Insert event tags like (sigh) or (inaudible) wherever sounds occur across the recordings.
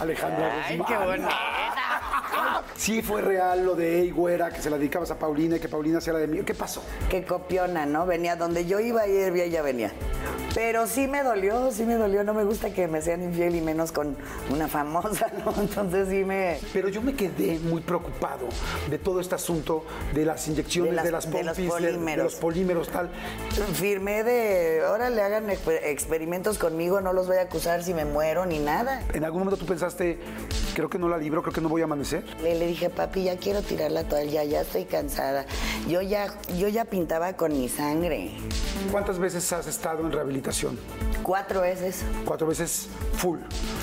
Alejandra Ay, Guzmán. qué bonita. Sí fue real lo de Ey Güera, que se la dedicabas a Paulina y que Paulina hacía la de mí. ¿Qué pasó? Qué copiona, ¿no? Venía donde yo iba y ella venía. Pero sí me dolió, sí me dolió. No me gusta que me sean infiel y menos con una famosa, (laughs) ¿no? Entonces sí me... Pero yo me quedé muy preocupado de todo este asunto de las inyecciones, De de las- las, de los pompis, de, de polímeros. los polímeros, tal. Firmé de, ahora le hagan exper- experimentos conmigo, no los voy a acusar si me muero ni nada. ¿En algún momento tú pensaste, creo que no la libro, creo que no voy a amanecer? Le, le dije, papi, ya quiero tirar la toalla, ya estoy cansada. Yo ya, yo ya pintaba con mi sangre. ¿Cuántas veces has estado en rehabilitación? Cuatro veces. Cuatro veces full.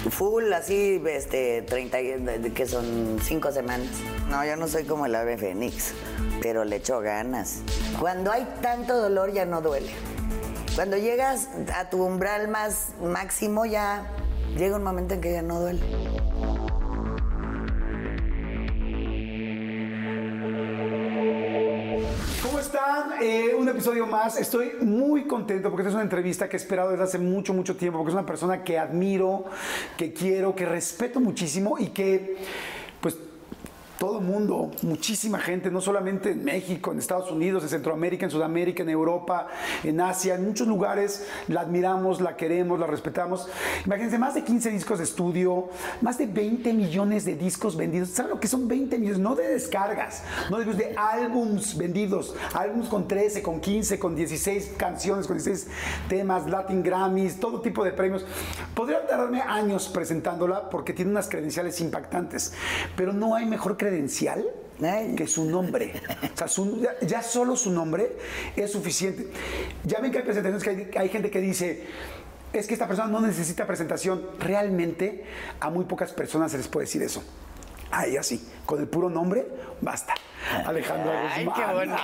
Full, así, este, 30, y- de- de- que son cinco semanas. No, yo no soy como el ave fénix, pero le echo ganas. Cuando hay tanto dolor ya no duele. Cuando llegas a tu umbral más máximo ya llega un momento en que ya no duele. Eh, un episodio más. Estoy muy contento porque esta es una entrevista que he esperado desde hace mucho, mucho tiempo, porque es una persona que admiro, que quiero, que respeto muchísimo y que, todo el mundo, muchísima gente, no solamente en México, en Estados Unidos, en Centroamérica, en Sudamérica, en Europa, en Asia, en muchos lugares la admiramos, la queremos, la respetamos. Imagínense, más de 15 discos de estudio, más de 20 millones de discos vendidos. ¿Saben lo que son 20 millones? No de descargas, no de, de álbums vendidos, álbums con 13, con 15, con 16 canciones, con 16 temas, Latin Grammys, todo tipo de premios. Podría tardarme años presentándola porque tiene unas credenciales impactantes, pero no hay mejor credencial Ay. que su nombre. Ya, solo su nombre es suficiente. Ya ven que hay presentaciones que hay, hay gente que dice, es que esta persona no necesita presentación. Realmente a muy pocas personas se les puede decir eso. A ella sí, con el puro nombre, basta. Alejandra Ay, Guzmán. qué bonita.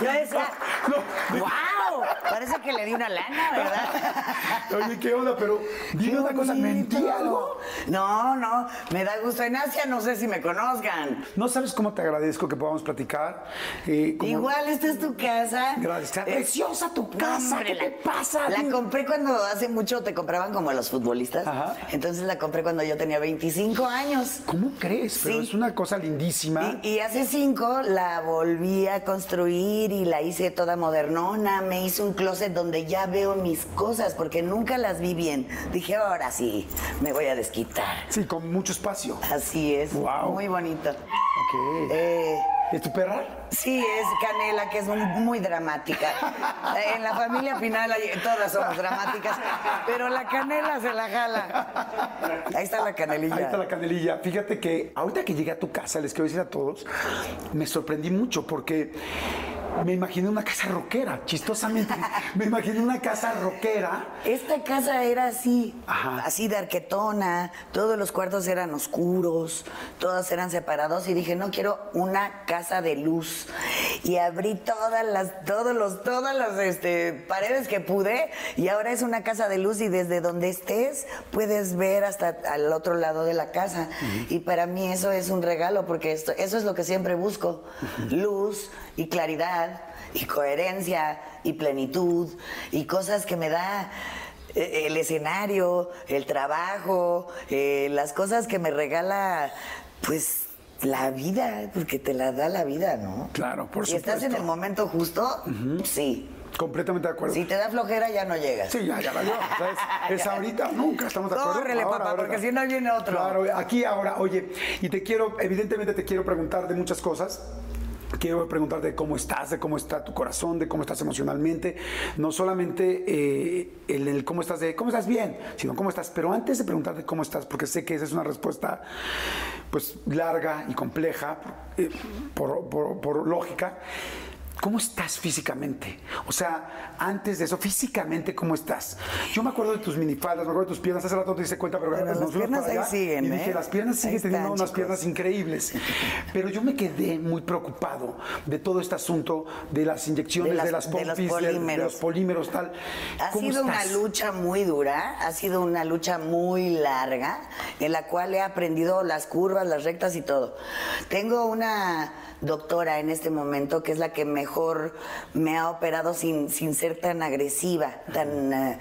Yo decía, (laughs) No, ¡wow! Parece que le di una lana, ¿verdad? (laughs) Oye, ¿qué onda? Pero dime Qué una cosa. ¿mentí algo? No, no, me da gusto. En Asia no sé si me conozcan. No sabes cómo te agradezco que podamos platicar. Eh, como- Igual, esta es tu casa. Gracias. Está Eh, preciosa tu casa. hombre, ¿Qué te pasa? La compré cuando hace mucho te compraban como los futbolistas. Ajá. Entonces la compré cuando yo tenía 25 años. ¿Cómo crees? Pero Sí. es una cosa lindísima. Y, y hace cinco la volví a construir y la hice toda modernona. Me hice un closet donde ya veo mis cosas porque nunca las vi bien. Dije, ahora sí, me voy a desquitar. Sí, con mucho espacio. Así es. Guau. Muy bonito. Ok. Eh, ¿Es tu perra? sí, es Canela, que es muy, muy dramática. (laughs) En la familia final todas somos dramáticas, pero la Canela se la jala. Ahí está la canelilla. Ahí está la canelilla. Fíjate que ahorita que llegué a tu casa, les quiero decir a todos, me sorprendí mucho porque me imaginé una casa rockera, chistosamente. (laughs) me imaginé una casa rockera. Esta casa era así, Ajá. así de arquetona, todos los cuartos eran oscuros, todos eran separados y dije, no quiero una casa de luz. Y abrí todas las, todos los, todas las este, paredes que pude y ahora es una casa de luz y desde donde estés puedes ver hasta al otro lado de la casa. Y para mí eso es un regalo porque esto, eso es lo que siempre busco, luz y claridad y coherencia y plenitud y cosas que me da eh, el escenario, el trabajo, eh, las cosas que me regala, pues la vida, porque te la da la vida, ¿no? Claro, por Si estás en supuesto. el momento justo, sí. Completamente de acuerdo. Si te da flojera, ya no llegas. Sí, ya, ya valió. O sea, es, (laughs) es ahorita, nunca, ¿estamos de acuerdo? Córrele, papá, porque si no viene otro. Claro, aquí ahora, oye, y te quiero, evidentemente te quiero preguntar de muchas cosas. Quiero preguntarte cómo estás, de cómo está tu corazón, de cómo estás emocionalmente. No solamente eh, el, el cómo estás de cómo estás bien, sino cómo estás. Pero antes de preguntarte cómo estás, porque sé que esa es una respuesta pues larga y compleja eh, por, por- por lógica. ¿Cómo estás físicamente? O sea, antes de eso, físicamente, ¿cómo estás? Yo me acuerdo de tus minifaldas, me acuerdo de tus piernas, hace rato no te diste cuenta, pero Bueno, las piernas ahí siguen, y dije, ¿eh? las piernas siguen teniendo unas chicos. piernas increíbles. Pero yo me quedé muy preocupado de todo este asunto de las inyecciones, De de las- las, de los pompis, de, de polímeros. los polímeros, tal. Ha ¿Cómo sido una lucha muy dura, ha sido una lucha muy larga, en la cual he aprendido las curvas, las rectas y todo. Tengo una doctora en este momento que es la que mejor me ha operado sin, sin ser tan agresiva, tan eh,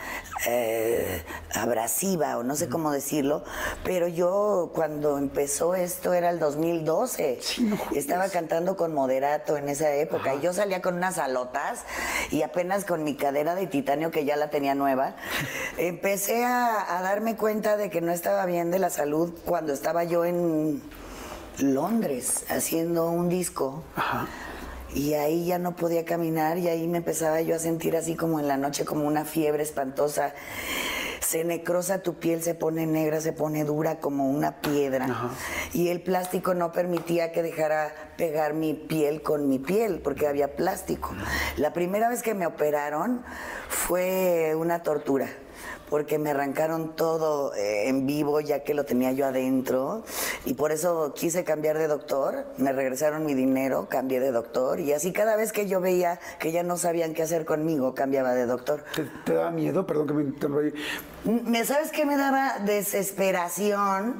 eh, abrasiva o no sé cómo decirlo. Pero yo cuando empezó esto era el 2012. Estaba cantando con moderato en esa época y yo salía con unas alotas y apenas con mi cadera de titanio que ya la tenía nueva, (laughs) empecé a, a darme cuenta de que no estaba bien de la salud cuando estaba yo en Londres haciendo un disco. Y ahí ya no podía caminar y ahí me empezaba yo a sentir así como en la noche como una fiebre espantosa. Se necrosa tu piel, se pone negra, se pone dura como una piedra. Y el plástico no permitía que dejara pegar mi piel con mi piel porque había plástico. La primera vez que me operaron fue una tortura porque me arrancaron todo eh, en vivo ya que lo tenía yo adentro y por eso quise cambiar de doctor, me regresaron mi dinero, cambié de doctor y así cada vez que yo veía que ya no sabían qué hacer conmigo, cambiaba de doctor. ¿Te, daba miedo? Perdón que me interrumpí. ¿Me sabes qué me daba desesperación?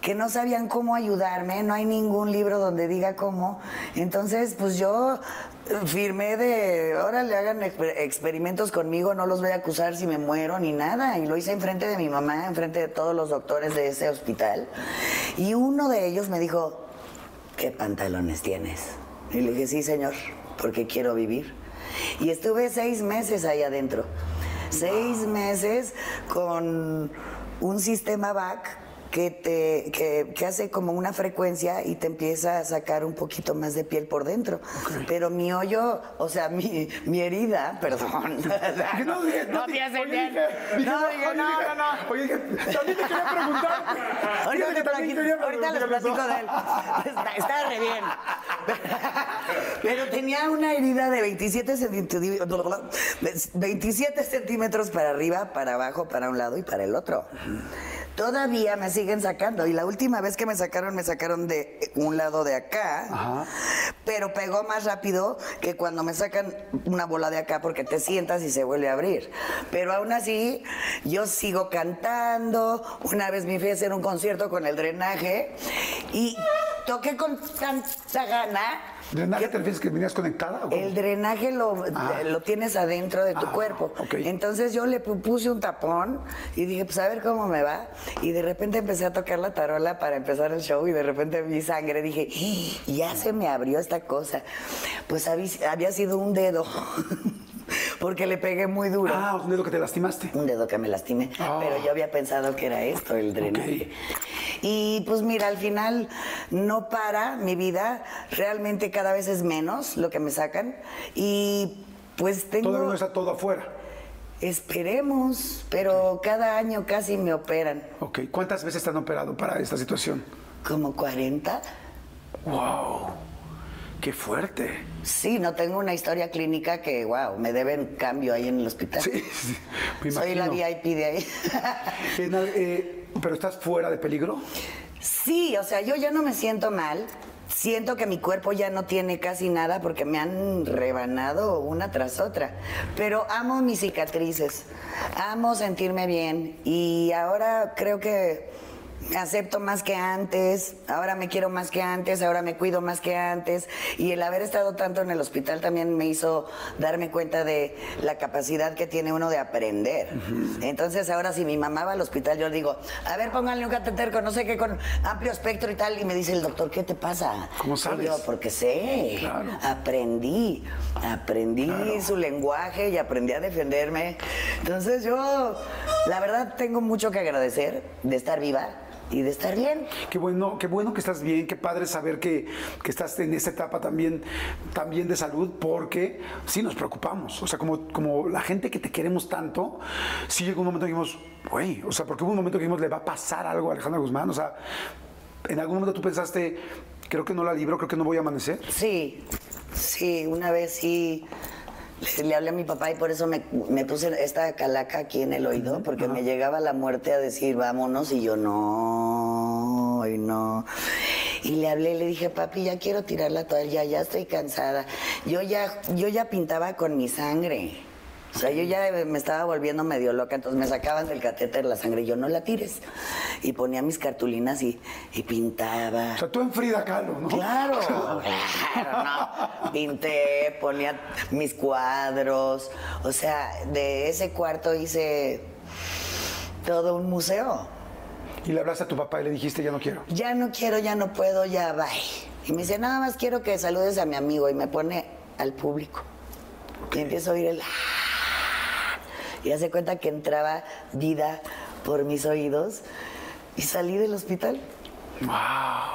que no sabían cómo ayudarme, no hay ningún libro donde diga cómo. Entonces, pues yo firmé de, ahora le hagan experimentos conmigo, no los voy a acusar si me muero ni nada. Y lo hice enfrente de mi mamá, enfrente de todos los doctores de ese hospital. Y uno de ellos me dijo, ¿qué pantalones tienes? Y le dije, sí, señor, porque quiero vivir. Y estuve seis meses ahí adentro. Seis meses con un sistema VAC que, te, que, hace como una frecuencia y te empieza a sacar un poquito más de piel por dentro. Pero mi hoyo, o sea, mi, mi herida, (laughs) perdón. no, no, no, te hace bien. No, dije, no, no, no. Oye, también te quería (laughs) preguntar. Ahorita, ahorita les platico de él. Está, está re bien. (laughs) Pero tenía una herida de 27 centímetros, 27 centímetros para arriba, para abajo, para un lado y para el otro. Todavía me siguen sacando. Y la última vez que me sacaron, me sacaron de un lado de acá. Pero pegó más rápido que cuando me sacan una bola de acá porque te sientas y se vuelve a abrir. Pero aún así, yo sigo cantando. Una vez me fui a hacer un concierto con el drenaje y toqué con tanta gana ¿Drenaje te refieres que venías conectada? El drenaje lo, ah. lo, tienes adentro de tu ah, cuerpo. Entonces yo le puse un tapón y dije, pues a ver cómo me va. Y de repente empecé a tocar la tarola para empezar el show y de repente vi sangre. Dije, ¡Ah! ya se me abrió esta cosa. Pues había sido un dedo. (laughs) (laughs) porque le pegué muy duro. Ah, un dedo que te lastimaste. Un dedo que me lastimé. Pero yo había pensado que era esto, el drenaje. Y pues mira, al final no para mi vida, realmente cada vez es menos lo que me sacan y pues tengo... Todavía no está todo afuera. Esperemos, pero cada año casi me operan. Ok, ¿cuántas veces te han operado para esta situación? Como 40. ¡Wow! ¡Qué fuerte! Sí, no tengo una historia clínica que, wow, me deben cambio ahí en el hospital. Sí, sí Soy la VIP de ahí. eh, ¿Pero estás fuera de peligro? Sí, o sea, yo ya no me siento mal. Siento que mi cuerpo ya no tiene casi nada porque me han rebanado una tras otra. Pero amo mis cicatrices, amo sentirme bien y ahora creo que me acepto más que antes, ahora me quiero más que antes, ahora me cuido más que antes. Y el haber estado tanto en el hospital también me hizo darme cuenta de la capacidad que tiene uno de aprender. Entonces ahora si mi mamá va al hospital, yo digo, a ver, pónganle un catéter con no sé qué, con amplio espectro y tal. Y me dice el doctor, ¿qué te pasa? ¿Cómo sabes? yo, porque sé, aprendí, aprendí su lenguaje y aprendí a defenderme. Entonces yo, la verdad, tengo mucho que agradecer de estar viva y de estar bien. Qué bueno, qué bueno que estás bien, qué padre saber que, estás en esta etapa también, también de salud, porque sí nos preocupamos. O sea, como, como la gente que te queremos tanto, sí llegó un momento que dijimos, güey, o sea, porque hubo un momento que dijimos, le va a pasar algo a Alejandra Guzmán. O sea, en algún momento tú pensaste, creo que no la libro, creo que no voy a amanecer. Sí, sí, una vez sí (laughs) le hablé a mi papá y por eso me, puse esta calaca aquí en el oído, porque me llegaba la muerte a decir, vámonos, y yo no, y no. Y le hablé y le dije, papi, ya quiero tirar la toalla, ya estoy cansada. Yo ya, yo ya pintaba con mi sangre. O sea, yo ya me estaba volviendo medio loca, entonces me sacaban del catéter la sangre y yo no la tires. Y ponía mis cartulinas y, y pintaba. O sea, tú en Frida Kahlo, ¿no? Claro, (laughs) claro, no. Pinté, ponía mis cuadros. O sea, de ese cuarto hice todo un museo. Y le hablaste a tu papá y le dijiste, ya no quiero. Ya no quiero, ya no puedo, ya bye. Y me dice, nada más quiero que saludes a mi amigo. Y me pone al público. Y empiezo a oír el... "Ah". Y hace cuenta que entraba vida por mis oídos. Y salí del hospital.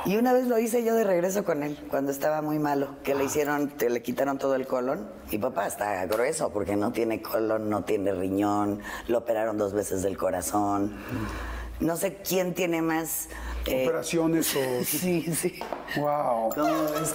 Y una vez lo hice yo de regreso con él, cuando estaba muy malo, que le hicieron, que le quitaron todo el colon. Mi papá está grueso porque no tiene colon, no tiene riñón, lo operaron dos veces del corazón. No sé quién tiene más. eh, Operaciones o... (laughs) sí, sí. Wow.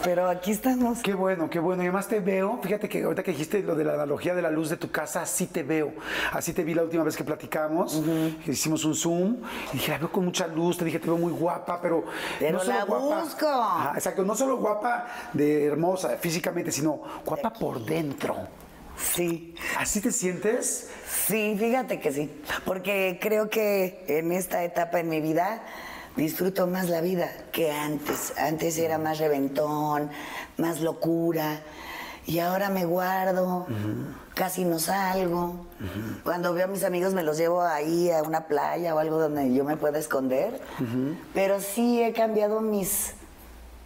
Pero aquí estamos. Qué bueno, qué bueno. Y además te veo, fíjate que ahorita que dijiste lo de la analogía de la luz de tu casa, así te veo. Así te vi la última vez que platicamos, que hicimos un Zoom. Y dije, la veo con mucha luz, te dije, te veo muy guapa, pero... Pero solo la busco. Ajá, exacto, no solo guapa de hermosa físicamente, sino guapa por dentro. Sí. ¿Así te sientes? Sí, fíjate que sí. Porque creo que en esta etapa en mi vida disfruto más la vida que antes. Antes era más reventón, más locura. Y ahora me guardo, casi no salgo. Cuando veo a mis amigos me los llevo ahí a una playa o algo donde yo me pueda esconder. Pero sí he cambiado mis,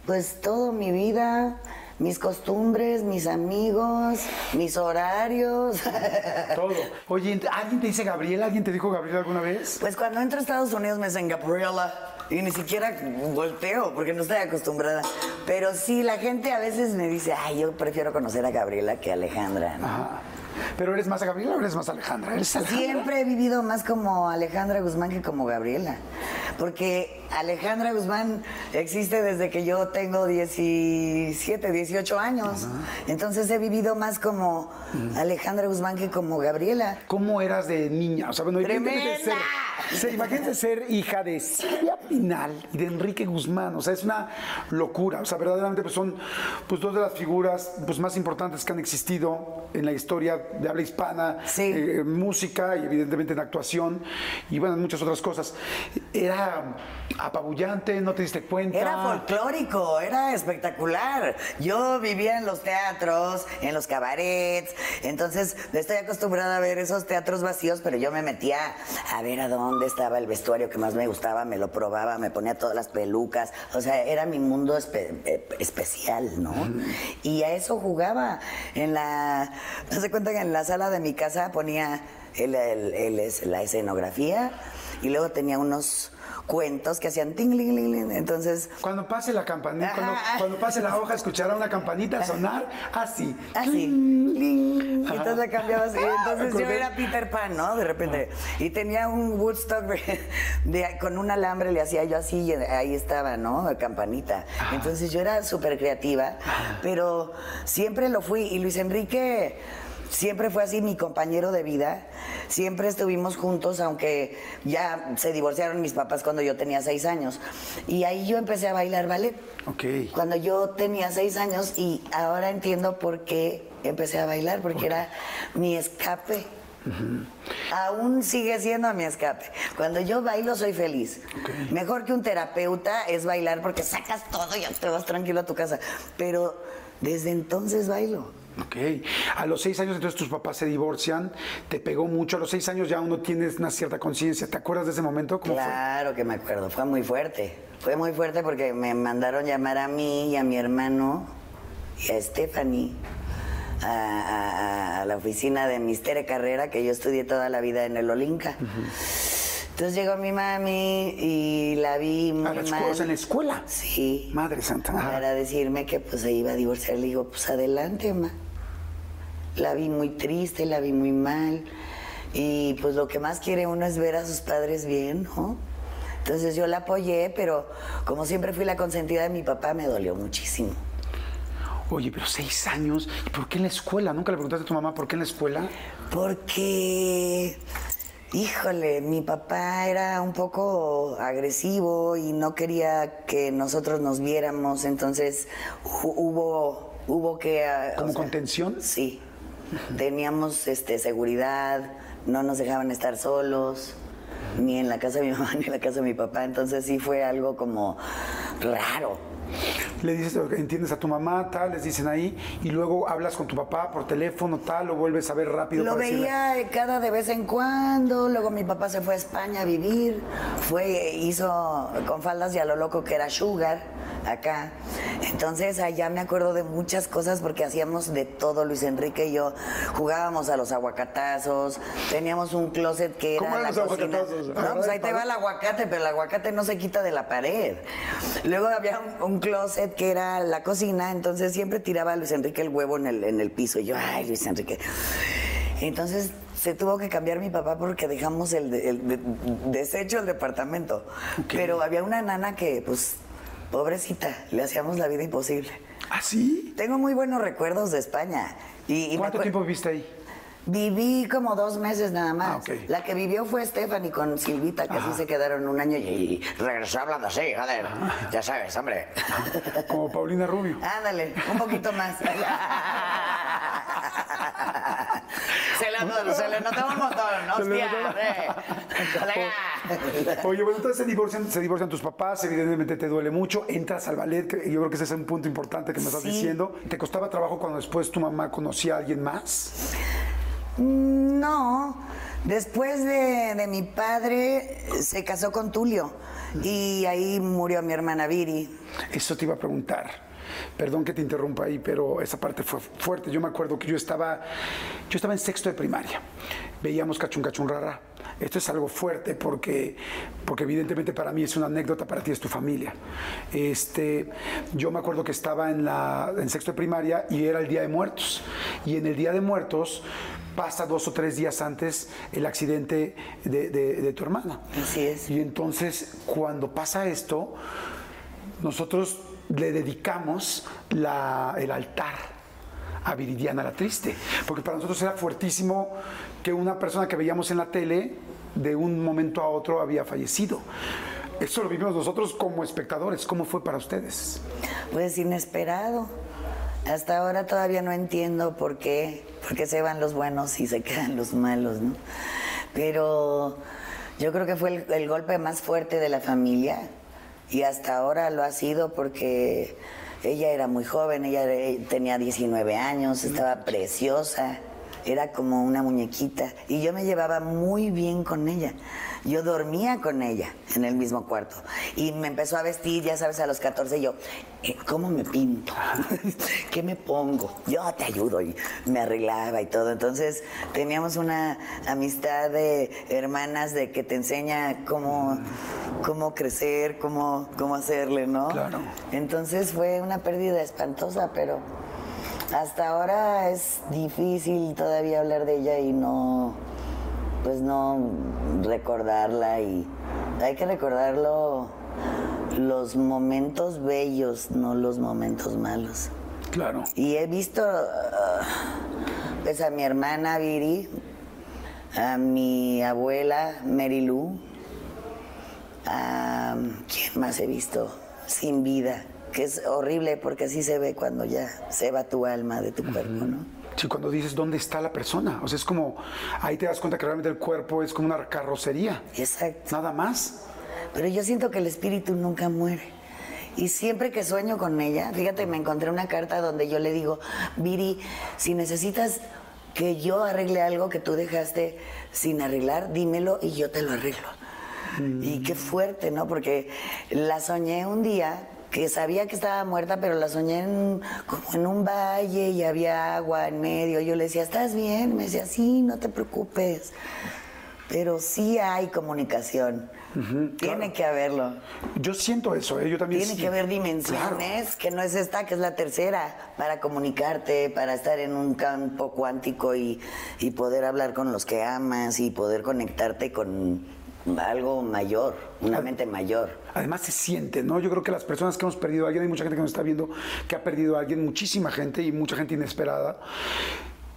pues todo mi vida, mis costumbres, mis amigos, mis horarios. (laughs) Todo. Oye, ¿alguien te dice Gabriela? ¿Alguien te dijo Gabriela alguna vez? Pues cuando entro a Estados Unidos me dicen Gabriela y ni siquiera volteo porque no estoy acostumbrada. Pero sí, la gente a veces me dice, ay, yo prefiero conocer a Gabriela que a Alejandra. ¿no? Ajá. ¿Pero eres más a Gabriela o eres más Alejandra? ¿Eres Alejandra? Siempre he vivido más como Alejandra Guzmán que como Gabriela. Porque Alejandra Guzmán existe desde que yo tengo 17, 18 años. Entonces he vivido más como Alejandra Guzmán que como Gabriela. ¿Cómo eras de niña? O sea, bueno, imagínate ser, imagínate ser hija de Silvia Pinal y de Enrique Guzmán. O sea, es una locura. O sea, verdaderamente pues son pues, dos de las figuras pues, más importantes que han existido en la historia de habla hispana, Sí. eh, música y evidentemente en actuación y bueno, en muchas otras cosas. Era apabullante, no te diste cuenta. Era folclórico, era espectacular. Yo vivía en los teatros, en los cabarets, entonces estoy acostumbrada a ver esos teatros vacíos, pero yo me metía a ver a dónde estaba el vestuario que más me gustaba, me lo probaba, me ponía todas las pelucas, o sea, era mi mundo espe- eh, especial, ¿no? Y a eso jugaba. En la, no se cuenta que en la sala de mi casa ponía el- el- el- es- la escenografía y luego tenía unos cuentos que hacían ting, ling, ling, ling. Entonces, Cuando pase la campanita, cuando, cuando pase la hoja, escuchará una campanita sonar así. así. ling. Y entonces la cambiaba así. Entonces yo era Peter Pan, ¿no? De repente. Y tenía un Woodstock de- de- con un alambre, le hacía yo así y ahí estaba, ¿no? Campanita. Entonces yo era súper creativa, pero siempre lo fui. Y Luis Enrique siempre fue así mi compañero de vida. Siempre estuvimos juntos, aunque ya se divorciaron mis papás cuando yo tenía seis años. Y ahí yo empecé a bailar ballet. Ok. Cuando yo tenía seis años y ahora entiendo por qué empecé a bailar, porque era mi escape. Aún sigue siendo mi escape. Cuando yo bailo soy feliz. Mejor que un terapeuta es bailar porque sacas todo y te vas tranquilo a tu casa. Pero desde entonces bailo. Ok. A los seis años entonces tus papás se divorcian, te pegó mucho. A los seis años ya uno tienes una cierta conciencia. ¿Te acuerdas de ese momento? ¿Cómo fue? Claro que me acuerdo, fue muy fuerte. Fue muy fuerte porque me mandaron llamar a mí y a mi hermano y a Stephanie a, a- a la oficina de Mistere Carrera, que yo estudié toda la vida en el Olinca. Entonces llegó mi mami y la vi muy A la mal. en la escuela. Sí. Madre santa. Ajá. Para decirme que pues se iba a divorciar. Le digo, pues adelante, ma. La vi muy triste, la vi muy mal. Y pues lo que más quiere uno es ver a sus padres bien, ¿no? Entonces yo la apoyé, pero como siempre fui la consentida de mi papá, me dolió muchísimo. Oye, pero seis años. ¿Y por qué en la escuela? ¿Nunca le preguntaste a tu mamá por qué en la escuela? Porque, híjole, mi papá era un poco agresivo y no quería que nosotros nos viéramos, entonces hu- hubo, hubo que... ah, ¿Como o sea, contención? Sí. teníamos este, seguridad, no nos dejaban estar solos, ni en la casa de mi mamá (laughs) ni en la casa de mi papá, entonces sí fue algo como raro. Le dices, entiendes a tu mamá, tal, les dicen ahí, y luego hablas con tu papá por teléfono, tal, o vuelves a ver rápido. Lo para decirle- veía cada de vez en cuando, luego mi papá se fue a España a vivir, fue, hizo con faldas y a lo loco que era Sugar acá. Entonces allá me acuerdo de muchas cosas porque hacíamos de todo, Luis Enrique y yo. Jugábamos a los aguacatazos, teníamos un closet que era ¿Cómo la los cocina. aguacatazos? No, pues ahí te va el aguacate, pero el aguacate no se quita de la pared. Luego había un, un closet que era la cocina, entonces siempre tiraba a Luis Enrique el huevo en el, en el piso. Y yo, ay, Luis Enrique. Entonces se tuvo que cambiar mi papá porque dejamos el, de- el de- deshecho el departamento. Pero había una nana que, pues, pobrecita, le hacíamos la vida imposible. ¿Ah, sí? Tengo muy buenos recuerdos de España. Y, ¿Cuánto tiempo viviste ahí? Viví como dos meses nada más. Ah. La que vivió fue Stephanie con Silvita, que así se quedaron un año y, y regresó hablando así, joder. Ya sabes, hombre. Como Paulina Rubio. Ándale, un poquito más. (laughs) se, le, se le notaba un montón, ¿no? Hostia, colega. Oye, bueno, entonces se divorcian, se divorcian tus papás, evidentemente te duele mucho, entras al ballet, que yo creo que ese es un punto importante que me estás Sí. diciendo. ¿Te costaba trabajo cuando después tu mamá conocía a alguien más? No, después de, de mi padre se casó con Tulio y ahí murió mi hermana Viri. Eso te iba a preguntar. Perdón que te interrumpa ahí, pero esa parte fue fuerte. Yo me acuerdo que yo estaba, yo estaba en sexto de primaria. Veíamos Cachun Cachun Rara. Esto es algo fuerte porque, porque evidentemente para mí es una anécdota, para ti es tu familia. Este, yo me acuerdo que estaba en, la, en sexto de primaria y era el Día de Muertos. Y en el Día de Muertos pasa dos o tres días antes el accidente de, de- de tu hermana. Así es. Y entonces cuando pasa esto, nosotros le dedicamos el altar a Viridiana la Triste, porque para nosotros era fuertísimo que una persona que veíamos en la tele de un momento a otro había fallecido. Eso lo vivimos nosotros como espectadores. ¿Cómo fue para ustedes? Pues inesperado. Hasta ahora todavía no entiendo por qué, por qué se van los buenos y se quedan los malos, ¿no? Pero yo creo que fue el golpe más fuerte de la familia y hasta ahora lo ha sido porque ella era muy joven, ella tenía 19 años, estaba preciosa, era como una muñequita y yo me llevaba muy bien con ella. Yo dormía con ella en el mismo cuarto y me empezó a vestir, ya sabes, a los 14 y yo, eh, ¿cómo me pinto? (laughs) ¿Qué me pongo? Yo te ayudo y me arreglaba y todo. Entonces teníamos una amistad de hermanas de que te enseña cómo, cómo crecer, cómo, cómo hacerle, ¿no? Claro. Entonces fue una pérdida espantosa, pero hasta ahora es difícil todavía hablar de ella y no, pues no recordarla y hay que recordarlo los momentos bellos, no los momentos malos. Claro. Y he visto ah, pues a mi hermana Viri, a mi abuela Mary Lou, a quién más he visto sin vida, que es horrible porque así se ve cuando ya se va tu alma de tu cuerpo, ¿no? Sí, cuando dices dónde está la persona. O sea, es como, ahí te das cuenta que realmente el cuerpo es como una carrocería. Exacto. Nada más. Pero yo siento que el espíritu nunca muere. Y siempre que sueño con ella, fíjate, me encontré una carta donde yo le digo, Viri, si necesitas que yo arregle algo que tú dejaste sin arreglar, dímelo y yo te lo arreglo. Y qué fuerte, ¿no? Porque la soñé un día que sabía que estaba muerta, pero la soñé en, como en un valle y había agua en medio. Yo le decía, ¿estás bien? Me decía, sí, no te preocupes. Pero sí hay comunicación. Tiene que haberlo. Yo siento eso, ¿eh? yo también Tiene sí. que haber Claro. dimensiones, que no es esta, que es la tercera, para comunicarte, para estar en un campo cuántico y, y poder hablar con los que amas y poder conectarte con algo mayor, una Ah. mente mayor. Además se siente, ¿no? Yo creo que las personas que hemos perdido a alguien, hay mucha gente que nos está viendo que ha perdido a alguien, muchísima gente y mucha gente inesperada.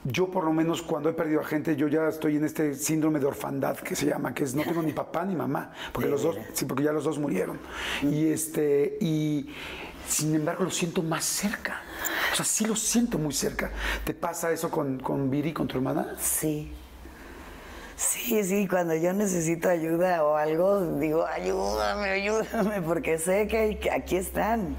Yo por lo menos cuando he perdido a gente, yo ya estoy en este síndrome de orfandad que se llama, que es no tengo ni papá ni mamá, porque los dos, sí, porque ya los dos murieron. Y este, y sin embargo lo siento más cerca. O sea, sí lo siento muy cerca. ¿Te pasa eso con, con Viri, con tu hermana? Sí. Sí, sí, cuando yo necesito ayuda o algo, digo, ayúdame, ayúdame, porque sé que aquí están.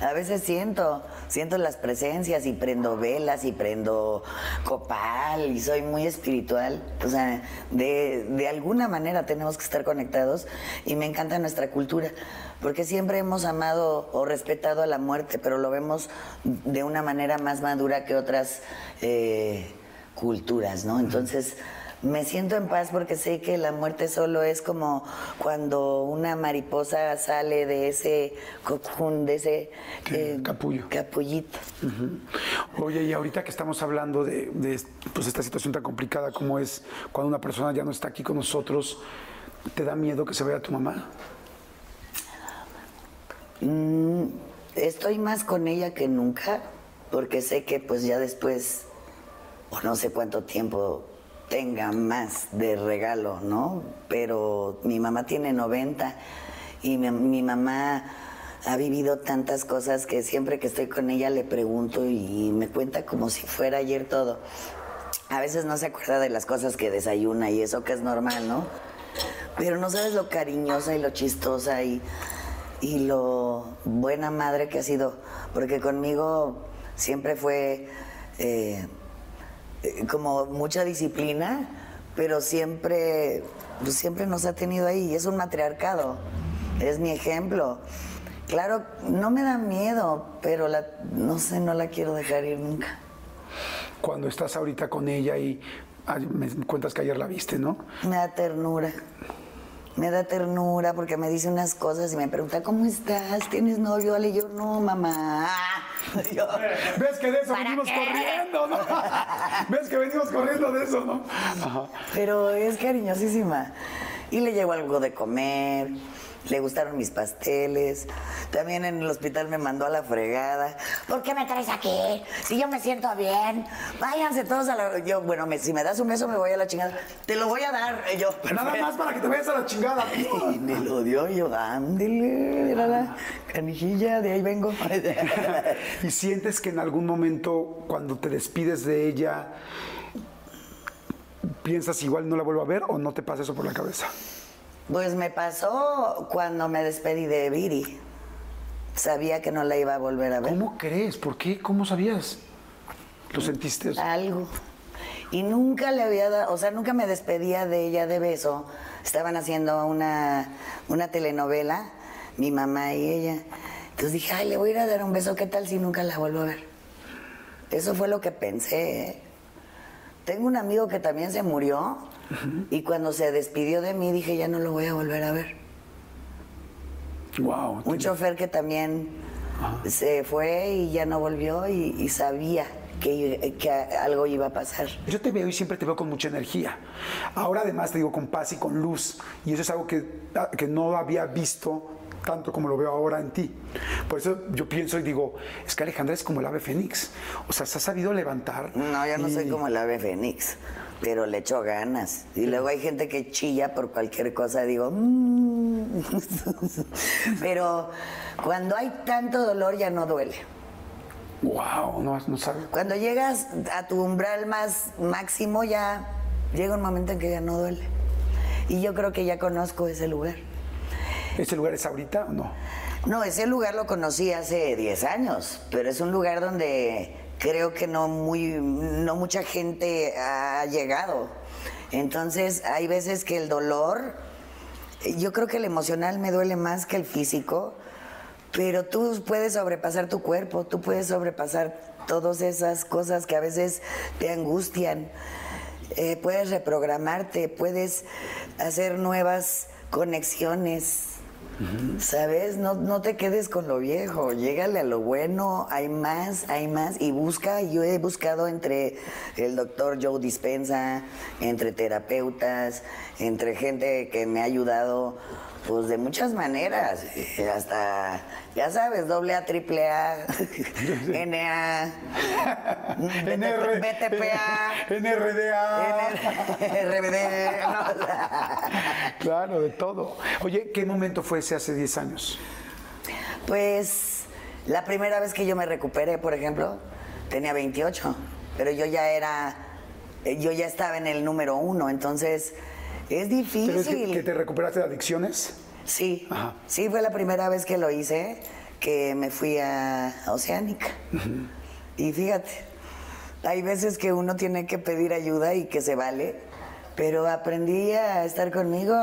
A veces siento, siento las presencias y prendo velas y prendo copal y soy muy espiritual. O sea, de, de alguna manera tenemos que estar conectados y me encanta nuestra cultura, porque siempre hemos amado o respetado a la muerte, pero lo vemos de una manera más madura que otras eh, culturas, ¿no? Entonces me siento en paz porque sé que la muerte solo es como cuando una mariposa sale de ese cocoon, de ese eh, capullo. capullito. Oye, y ahorita que estamos hablando de, de, pues, esta situación tan complicada como es cuando una persona ya no está aquí con nosotros, ¿te da miedo que se vaya tu mamá? Mm, estoy más con ella que nunca porque sé que pues ya después, o no sé cuánto tiempo tenga más de regalo, ¿no? Pero mi mamá tiene 90 y mi, mamá ha vivido tantas cosas que siempre que estoy con ella le pregunto y me cuenta como si fuera ayer todo. A veces no se acuerda de las cosas que desayuna y eso que es normal, ¿no? Pero no sabes lo cariñosa y lo chistosa y, y lo buena madre que ha sido, porque conmigo siempre fue... Eh, como mucha disciplina, pero siempre, pues siempre nos ha tenido ahí. Es un matriarcado, es mi ejemplo. Claro, no me da miedo, pero la, no sé, no la quiero dejar ir nunca. Cuando estás ahorita con ella y me cuentas que ayer la viste, ¿no? Me da ternura me da ternura porque me dice unas cosas y me pregunta, ¿cómo estás? ¿Tienes novio? Y yo, no, mamá. (laughs) Yo, ¿Ves que de eso venimos corriendo, no? (laughs) ¿Ves que venimos corriendo de eso, no? Pero es cariñosísima. Y le llevo algo de comer le gustaron mis pasteles. También en el hospital me mandó a la fregada. ¿Por qué me traes aquí? Si yo me siento bien. Váyanse todos a la. Yo, bueno, si me das un beso, me voy a la chingada. Te lo voy a dar. Yo, Nada más para que te vayas a la chingada. (laughs) Y me lo dio yo, ándele, era la canijilla, de ahí vengo. (laughs) ¿Y sientes que en algún momento, cuando te despides de ella, piensas igual no la vuelvo a ver o no te pasa eso por la cabeza? Pues me pasó cuando me despedí de Viri. Sabía que no la iba a volver a ver. ¿Cómo crees? ¿Por qué? ¿Cómo sabías? ¿Lo sentiste? Algo. Y nunca le había dado, o sea, nunca me despedía de ella de beso. Estaban haciendo una, una telenovela, mi mamá y ella. Entonces dije, ay, le voy a ir a dar un beso, ¿qué tal si nunca la vuelvo a ver? Eso fue lo que pensé. ¿eh? Tengo un amigo que también se murió y cuando se despidió de mí dije, ya no lo voy a volver a ver. Wow. Un chofer que también se fue y ya no volvió y, sabía que, que, algo iba a pasar. Yo te veo y siempre te veo con mucha energía. Ahora además te digo con paz y con luz. Y eso es algo que, que no había visto tanto como lo veo ahora en ti. Por eso yo pienso y digo, es que Alejandra es como el ave fénix. O sea, se ha sabido levantar. No, yo no soy como el ave fénix pero le echo ganas. Y luego hay gente que chilla por cualquier cosa, digo, mmm. (laughs) pero cuando hay tanto dolor ya no duele. Wow, no, no sabes. Cuando llegas a tu umbral más máximo ya llega un momento en que ya no duele. Y yo creo que ya conozco ese lugar. ¿Ese lugar es ahorita o no? No, ese lugar lo conocí hace 10 años, pero es un lugar donde creo que no, muy, no mucha gente ha llegado. Entonces, hay veces que el dolor, yo creo que el emocional me duele más que el físico, pero tú puedes sobrepasar tu cuerpo, tú puedes sobrepasar todas esas cosas que a veces te angustian. Eh, puedes reprogramarte, puedes hacer nuevas conexiones. ¿Sabes? No, no te quedes con lo viejo, llégale a lo bueno, hay más, hay más, y busca, yo he buscado entre el doctor Joe Dispensa, entre terapeutas, entre gente que me ha ayudado pues de muchas maneras, eh, hasta, ya sabes, doble A, triple A, NA, BTPA, NRDA, RBD, Claro, de todo. Oye, ¿qué momento fue ese hace 10 años? Pues la primera vez que yo me recuperé, por ejemplo, tenía 28, pero yo ya era, eh, yo ya estaba en el número uno, entonces es difícil. ¿Pero es que, que te recuperaste de adicciones? Sí, Ajá. sí, fue la primera vez que lo hice, que me fui a Oceánica. Y fíjate, hay veces que uno tiene que pedir ayuda y que se vale, pero aprendí a estar conmigo.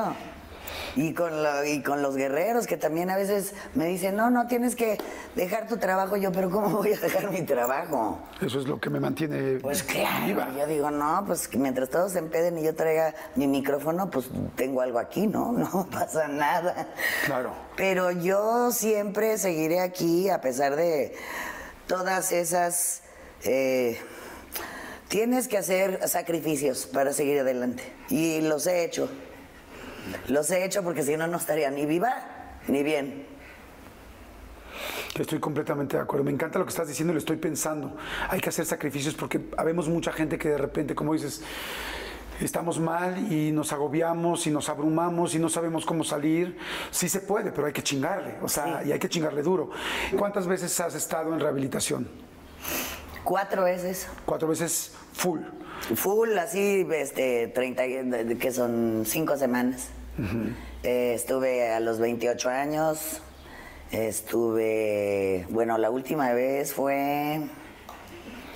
Y con, lo- y con los guerreros que también a veces me dicen, no, no, tienes que dejar tu trabajo. Yo, pero ¿cómo voy a dejar mi trabajo? Eso es lo que me mantiene Pues claro, viva. yo digo, no, pues mientras todos se empeden y yo traiga mi micrófono, pues tengo algo aquí, ¿no? (laughs) No pasa nada. Claro. Pero yo siempre seguiré aquí a pesar de todas esas... eh, tienes que hacer sacrificios para seguir adelante. Y los he hecho. Los he hecho porque si no, no estaría ni viva ni bien. Estoy completamente de acuerdo. Me encanta lo que estás diciendo y lo estoy pensando. Hay que hacer sacrificios porque habemos mucha gente que de repente, como dices, estamos mal y nos agobiamos y nos abrumamos y no sabemos cómo salir. Sí se puede, pero hay que chingarle. O sea, y hay que chingarle duro. ¿Cuántas veces has estado en rehabilitación? Cuatro veces. Cuatro veces full. Full, así, este, 30, y- de- de- que son cinco semanas. Eh, estuve a los 28 años. Estuve, bueno, la última vez fue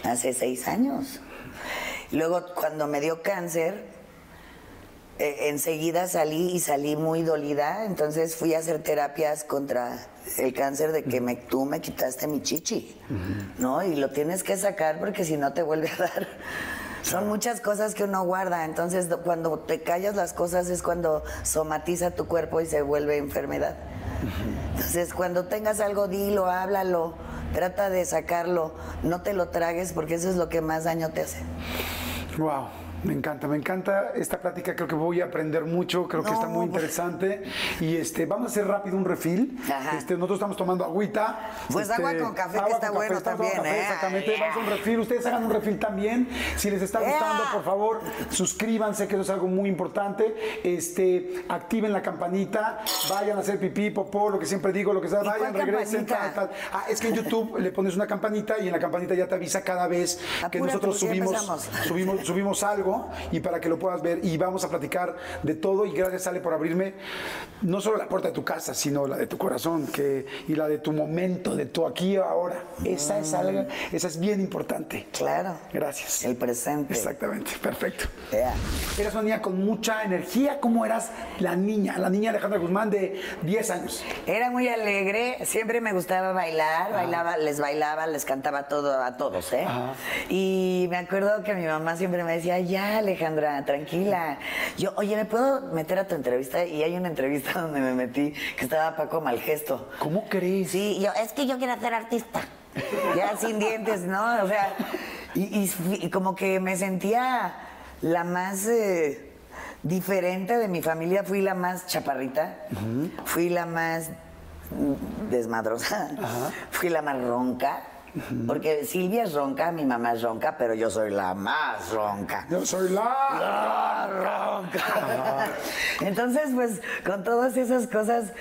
hace seis años. Luego, cuando me dio cáncer, eh, enseguida salí y salí muy dolida, entonces fui a hacer terapias contra el cáncer de que me, tú me quitaste mi chichi, ¿no? Y lo tienes que sacar porque si no te vuelve a dar. Son muchas cosas que uno guarda, entonces do- cuando te callas las cosas es cuando somatiza tu cuerpo y se vuelve enfermedad. Entonces cuando tengas algo, dilo, háblalo, trata de sacarlo, no te lo tragues porque eso es lo que más daño te hace. Wow, me encanta, me encanta esta plática, creo que voy a aprender mucho, creo que está muy pues- interesante. Y este, vamos a hacer rápido un refil. Ajá. Este, nosotros estamos tomando agüita. Pues Este, agua con café, que agua está con bueno también, café, ¿eh? Exactamente, vamos a un refil. Ustedes hagan un refil también. Si les está gustando, por favor, suscríbanse, que eso es algo muy importante. Este, activen la campanita, vayan a hacer pipí, popó, lo que siempre digo, lo que sea, ¿Y vayan, regresen, tal. Ah, es que en YouTube (laughs) le pones una campanita y en la campanita ya te avisa cada vez que Apúrate, nosotros subimos, subimos, subimos algo y para que lo puedas ver y vamos a platicar de todo y gracias Ale por abrirme no solo la puerta de tu casa, sino la de tu corazón que, y la de tu momento, de tu aquí y ahora. Esa es algo, esa es bien importante. Claro. Gracias. El presente. Exactamente, perfecto. Yeah. Eras una niña con mucha energía. ¿Cómo eras la niña? La niña Alejandra Guzmán de 10 años. Era muy alegre, siempre me gustaba bailar, bailaba, les bailaba, les cantaba todo a todos, ¿eh? Y me acuerdo que mi mamá siempre me decía, ya Alejandra, tranquila. Yo, oye, ¿me puedo meter a tu entrevista? Y hay una entrevista (laughs) donde me metí que estaba Paco Malgesto. ¿Cómo crees? Sí, yo, es que yo quiero ser artista. Ya sin dientes, ¿no? O sea, y, y- y como que me sentía la más eh, diferente de mi familia. Fui la más chaparrita, fui la más mm, desmadrosa, fui la más ronca. Porque Silvia es ronca, mi mamá es ronca, pero yo soy la más ronca. Yo soy la... La ronca. (laughs) Entonces, pues, con todas esas cosas,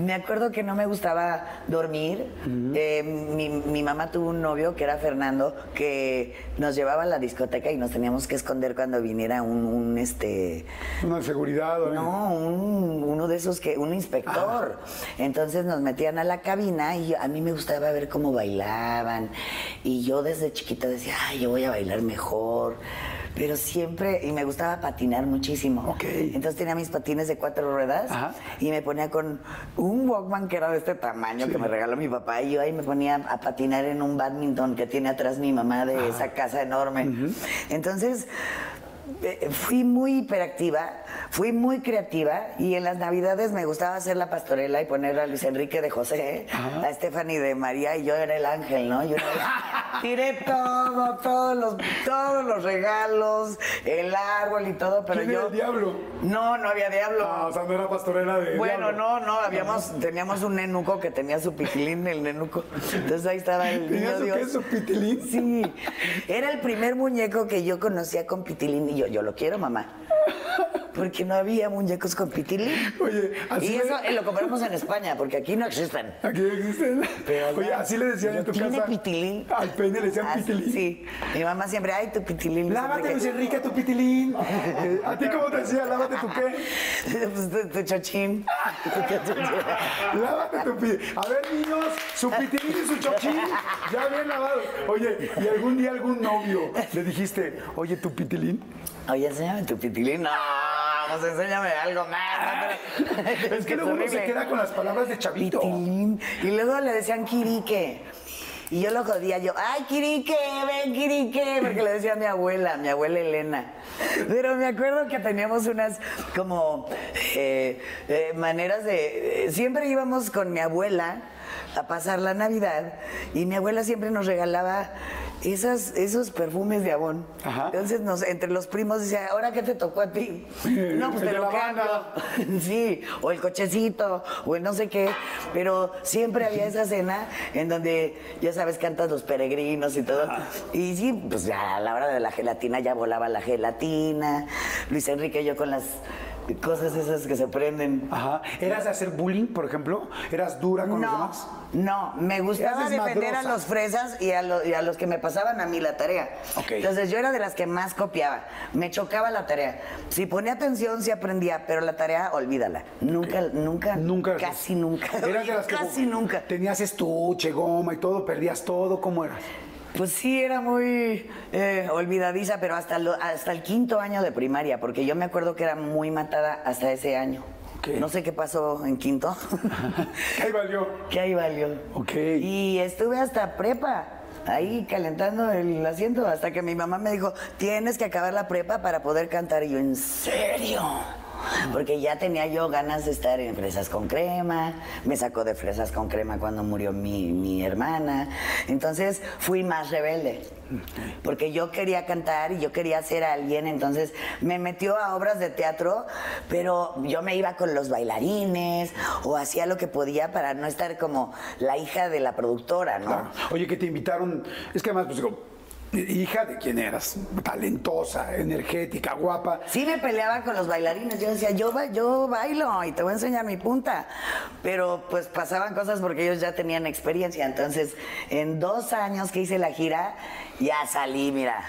me acuerdo que no me gustaba dormir. Eh, mi, mi mamá tuvo un novio que era Fernando, que nos llevaba a la discoteca y nos teníamos que esconder cuando viniera un, un, este, Una seguridad. ¿o? no, un- uno de esos que, un inspector. Entonces nos metían a la cabina y a mí me gustaba ver cómo bailaban. Y yo desde chiquita decía, ay, yo voy a bailar mejor. Pero siempre, y me gustaba patinar muchísimo. Ok. Entonces tenía mis patines de cuatro ruedas Ajá. y me ponía con un Walkman que era de este tamaño que me regaló mi papá. Y yo ahí me ponía a patinar en un badminton que tiene atrás mi mamá de esa casa enorme. Entonces, eh, fui muy hiperactiva, fui muy creativa y en las navidades me gustaba hacer la pastorela y poner a Luis Enrique de José, a Stephanie de María y yo era el ángel, ¿no? Yo tiré todo, todos los, todos los regalos, el árbol y todo, pero ¿Quién yo... era el diablo? No, no había diablo. Ah, o sea, no era pastorela de. Bueno, diablo. no, no, habíamos, teníamos un nenuco que tenía su pitilín, el nenuco. Entonces ahí estaba el ¿Tenía niño Dios. qué, su pitilín? Sí, era el primer muñeco que yo conocía con pitilín y yo, yo lo quiero, mamá. Porque no había muñecos con pitilín. Oye, así Y le- eso eh, lo compramos en España, porque aquí no existen. Aquí existen. Pero allá- Oye, así le decían en tu ¿Tiene casa. pitilín? Al peine le decían pitilín. Sí. Mi mamá siempre, ay, tu pitilín. Lávate, Enrique". Luis Enrique, tu pitilín. (laughs) ¿A ti cómo te decía? Lávate tu qué. (laughs) Pues tu, tu chochín. (laughs) Lávate tu pitilín. A ver, niños, su pitilín y su chochín ya bien lavado. Oye, ¿y algún día algún novio le dijiste, oye, tu pitilín? Oye, enséñame tu pitilín. No, pues enséñame algo más. Pero- (laughs) Es que (laughs) luego uno se queda con las palabras de chavito. Pitilín. Y luego le decían Kirique. Y yo lo jodía yo, ay, Kirique, ven, Kirique, porque le decía a mi abuela, mi abuela Elena. Pero me acuerdo que teníamos unas como eh, eh, maneras de... eh, siempre íbamos con mi abuela a pasar la Navidad y mi abuela siempre nos regalaba esas, esos perfumes de abón. Ajá. Entonces nos, entre los primos decía, ¿ahora qué te tocó a ti? (laughs) No, pues te lo cambio. (laughs) Sí, o el cochecito, o el no sé qué, pero siempre había esa cena en donde, ya sabes, cantas los peregrinos y todo. Y sí, pues ya a la hora de la gelatina ya volaba la gelatina, Luis Enrique y yo con las cosas esas que se prenden. Ajá. ¿Eras de hacer bullying, por ejemplo? ¿Eras dura con los demás? No, me gustaba defender a los fresas y a, lo- y a los que me pasaban a mí la tarea. Entonces yo era de las que más copiaba, me chocaba la tarea. Si ponía atención, sí aprendía, pero la tarea, olvídala. Nunca, nunca, Nunca. casi nunca. Eras de las (laughs) que casi nunca. Tenías estuche, goma y todo, perdías todo, ¿cómo eras? Pues sí, era muy eh, olvidadiza, pero hasta, lo- hasta el quinto año de primaria, porque yo me acuerdo que era muy matada hasta ese año. No sé qué pasó en quinto. (laughs) Ahí valió. que ahí valió. Ok. Y estuve hasta prepa. Ahí calentando el asiento hasta que mi mamá me dijo, tienes que acabar la prepa para poder cantar. Y yo, ¿en serio? Porque ya tenía yo ganas de estar en Fresas con Crema, me sacó de Fresas con Crema cuando murió mi, mi hermana, entonces fui más rebelde, porque yo quería cantar y yo quería ser alguien, entonces me metió a obras de teatro, pero yo me iba con los bailarines o hacía lo que podía para no estar como la hija de la productora, ¿no? Oye, que te invitaron. Es que además, pues digo, hija de quién eras, talentosa, energética, guapa. Sí me peleaba con los bailarines, yo decía, yo, yo bailo y te voy a enseñar mi punta. Pero pues pasaban cosas porque ellos ya tenían experiencia. Entonces, en dos años que hice la gira, ya salí, mira.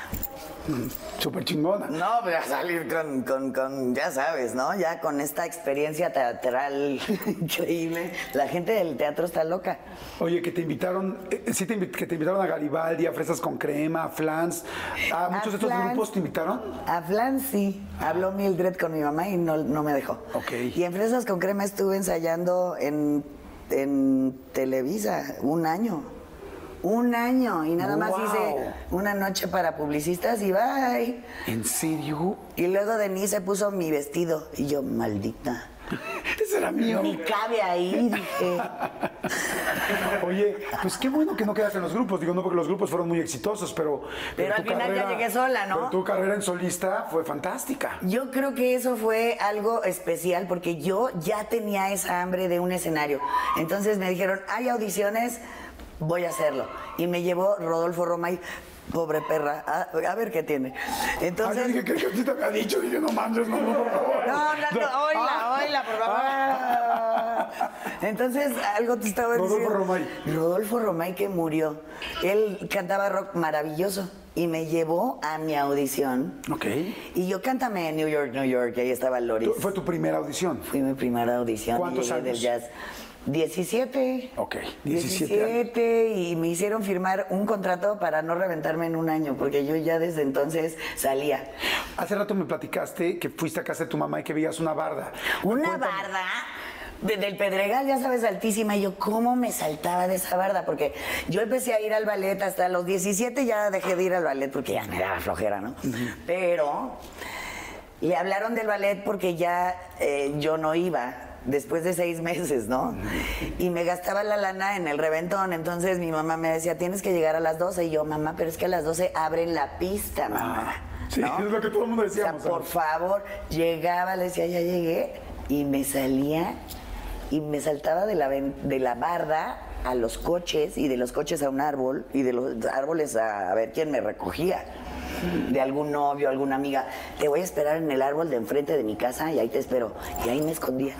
Súper chingona. No, voy a salir con, con, con, ya sabes, ¿no? Ya con esta experiencia teatral (laughs) increíble. La gente del teatro está loca. Oye, que te invitaron, eh, sí, te invi- que te invitaron a Garibaldi, a Fresas con Crema, a Flans. ¿A muchos de estos Flans. grupos te invitaron? A Flan sí, habló Mildred con mi mamá y no, no me dejó. Ok. Y en Fresas con Crema estuve ensayando en, en Televisa un año. Un año. Y nada más Wow. hice una noche para publicistas y bye. ¿En serio? Y luego Denise se puso mi vestido y yo, maldita. (laughs) Ese era mío. Ni cabe ahí, dije. (laughs) Oye, pues qué bueno que no quedaste en los grupos. Digo, no porque los grupos fueron muy exitosos, pero. Pero al final ya llegué sola, ¿no? Pero tu carrera en solista fue fantástica. Yo creo que eso fue algo especial porque yo ya tenía esa hambre de un escenario. Entonces me dijeron, hay audiciones, voy a hacerlo. Y me llevó Rodolfo Romay, pobre perra, a, a ver qué tiene. Ah, Entonces... dije sí te había dicho. Dije, no manches, no, no, por favor. No, no, no, oíla, Ah. oíla, por favor. Entonces, algo te estaba Rodolfo diciendo. Romay. Rodolfo Romay que murió. Él cantaba rock maravilloso y me llevó a mi audición. Ok. Y yo cántame en New York, New York, y ahí estaba Loris. Fue tu primera audición. Fui mi primera audición. ¿Cuántos llegué del años? jazz. 17. Ok, 17 años. 17 y me hicieron firmar un contrato para no reventarme en un año, porque yo ya desde entonces salía. Hace rato me platicaste que fuiste a casa de tu mamá y que veías una barda. Una Cuéntame. barda de- del Pedregal, ya sabes, altísima. Y yo, ¿cómo me saltaba de esa barda? Porque yo empecé a ir al ballet hasta los 17, ya dejé de ir al ballet porque ya me daba flojera, ¿no? Pero le hablaron del ballet porque ya eh, yo no iba. Después de seis meses, ¿no? Y me gastaba la lana en el reventón. Entonces mi mamá me decía, tienes que llegar a las 12. Y yo, mamá, pero es que a las 12 abren la pista, mamá. Ah, sí, ¿no? es lo que todo el mundo O sea, por favor, llegaba, le decía, ya llegué, y me salía y me saltaba de la, de la barda a los coches y de los coches a un árbol y de los árboles a, a ver quién me recogía. de algún novio, alguna amiga. Te voy a esperar en el árbol de enfrente de mi casa y ahí te espero. Y ahí me escondía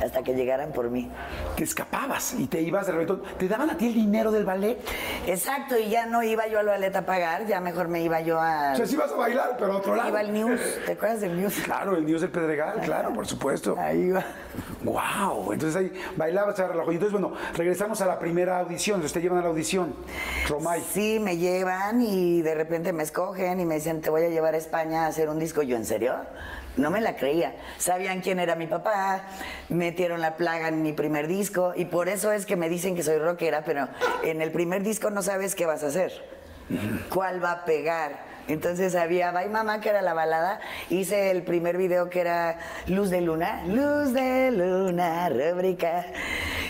hasta que llegaran por mí. Te escapabas y te ibas de reggaetón. ¿Te daban a ti el dinero del ballet? Exacto, y ya no iba yo al ballet a pagar, ya mejor me iba yo a... O sea, sí ibas a bailar, pero a otro lado. Iba al News, ¿te acuerdas del News? Claro, el News del Pedregal, claro, por supuesto. Ahí iba. Wow, entonces ahí bailabas, reloj. Y entonces, bueno, regresamos a la primera audición. Te llevan a la audición, Romay. Sí, me llevan y de repente me escogen y me dicen, te voy a llevar a España a hacer un disco. Yo, ¿en serio? No me la creía. Sabían quién era mi papá, metieron la plaga en mi primer disco y por eso es que me dicen que soy rockera, pero en el primer disco no sabes qué vas a hacer, cuál va a pegar. Entonces había Bye Mamá, que era la balada. Hice el primer video que era Luz de Luna. Luz de Luna, rúbrica.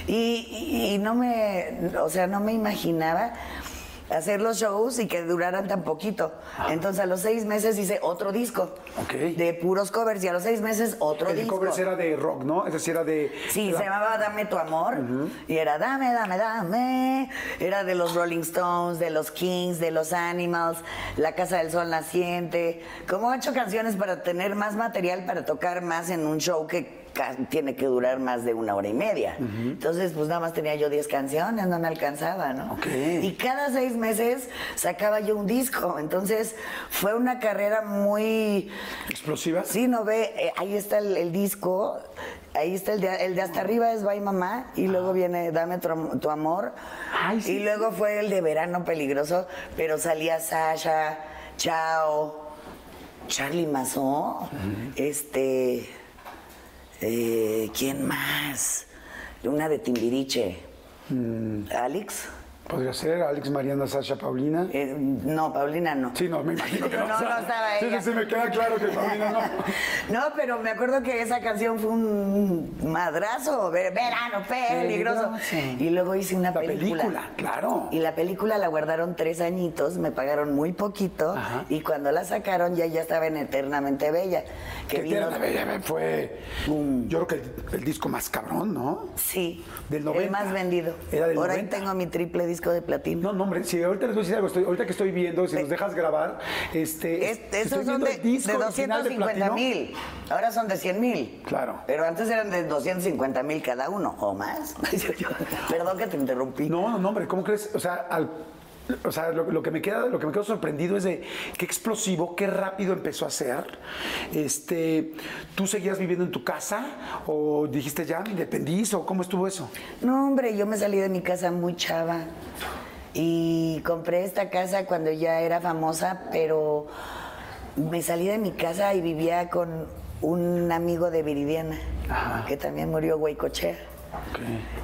Y, y- no me, o sea, no me imaginaba hacer los shows y que duraran tan poquito. Entonces a los seis meses hice otro disco Ok. de puros covers y a los seis meses otro El disco. cover era de rock, ¿no? Es decir, era de. Sí, la- se llamaba Dame tu amor y era Dame, dame, dame. Era de los Rolling Stones, de los Kings, de los Animals, La Casa del Sol Naciente. Como ocho canciones para tener más material para tocar más en un show que tiene que durar más de una hora y media. Entonces, pues nada más tenía yo 10 canciones, no me alcanzaba, ¿no? Y cada seis meses sacaba yo un disco. Entonces, fue una carrera muy ¿Explosivas? Sí, no ve, eh, ahí está el, el disco, ahí está el de, el de hasta arriba es Bye Mamá y luego viene Dame tu, tu amor Ay, sí. y luego fue el de Verano Peligroso, pero salía Sasha, Chao, Charlie Mazó, este, eh, ¿quién más? Una de Timbiriche, Mm. Alex, Podría ser Alex, Mariana, Sasha, Paulina. Eh, no, Paulina no. Sí, no, me imagino que (laughs) No, no (laughs) estaba ella. Sí, sí, me queda claro que Paulina no. (laughs) No, pero me acuerdo que esa canción fue un madrazo, ver- verano peligroso. Y luego hice una La película. película, claro. Y la película la guardaron tres añitos, me pagaron muy poquito. Ajá. Y cuando la sacaron ya, ya estaba en Eternamente Bella. Que Que vino- Tierra Bella fue, Boom. yo creo que el, el disco más cabrón, ¿no? Sí, Del 90. el más vendido. Era del 90. tengo mi triple disco de platino. No, no, hombre, si ahorita les voy a decir algo, estoy- ahorita que estoy viendo, si nos dejas grabar, este, Es- estoy esos son de, el disco de original de 250 Platino. mil. Ahora son de 100 mil. Claro. Pero antes eran de 250 mil cada uno o más. (laughs) Perdón que te interrumpí. No, no, no, hombre, ¿cómo crees? O sea, al- o sea, lo, lo que me queda, lo que me quedo sorprendido es de qué explosivo, qué rápido empezó a ser. Este, ¿tú seguías viviendo en tu casa o dijiste ya me independizo o cómo estuvo eso? No, hombre, yo me salí de mi casa muy chava. Y compré esta casa cuando ya era famosa, pero me salí de mi casa y vivía con un amigo de Viridiana, Ajá. que también murió Huaycochea.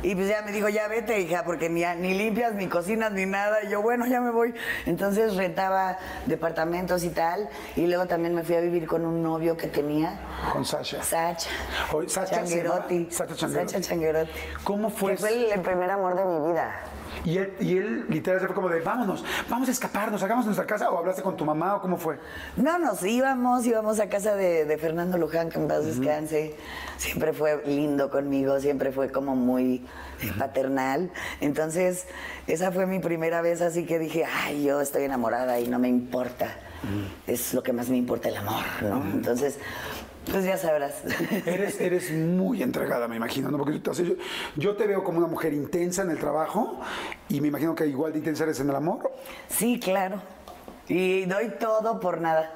Y pues ya me dijo, ya vete, hija, porque ni, ni limpias, ni cocinas, ni nada. Y yo, bueno, ya me voy. Entonces rentaba departamentos y tal. Y luego también me fui a vivir con un novio que tenía, Con Sasha. Sacha. Sacha Changuerotti. Sacha Changuerotti. Sacha Changuerotti. ¿Cómo fue? Que fue el, el primer amor de mi vida. Y él, y él literal se fue como de, vámonos, vamos a escaparnos, hagamos nuestra casa, o hablaste con tu mamá, o cómo fue. No, nos íbamos, íbamos a casa de, de Fernando Luján, que en paz descanse. Siempre fue lindo conmigo, siempre fue como muy paternal. Entonces, esa fue mi primera vez, así que dije, ay, yo estoy enamorada y no me importa. Es lo que más me importa el amor, ¿no? Entonces, pues ya sabrás. Eres, eres muy entregada, me imagino, ¿no? Porque yo te veo como una mujer intensa en el trabajo y me imagino que igual de intensa eres en el amor. Sí, claro. Y doy todo por nada.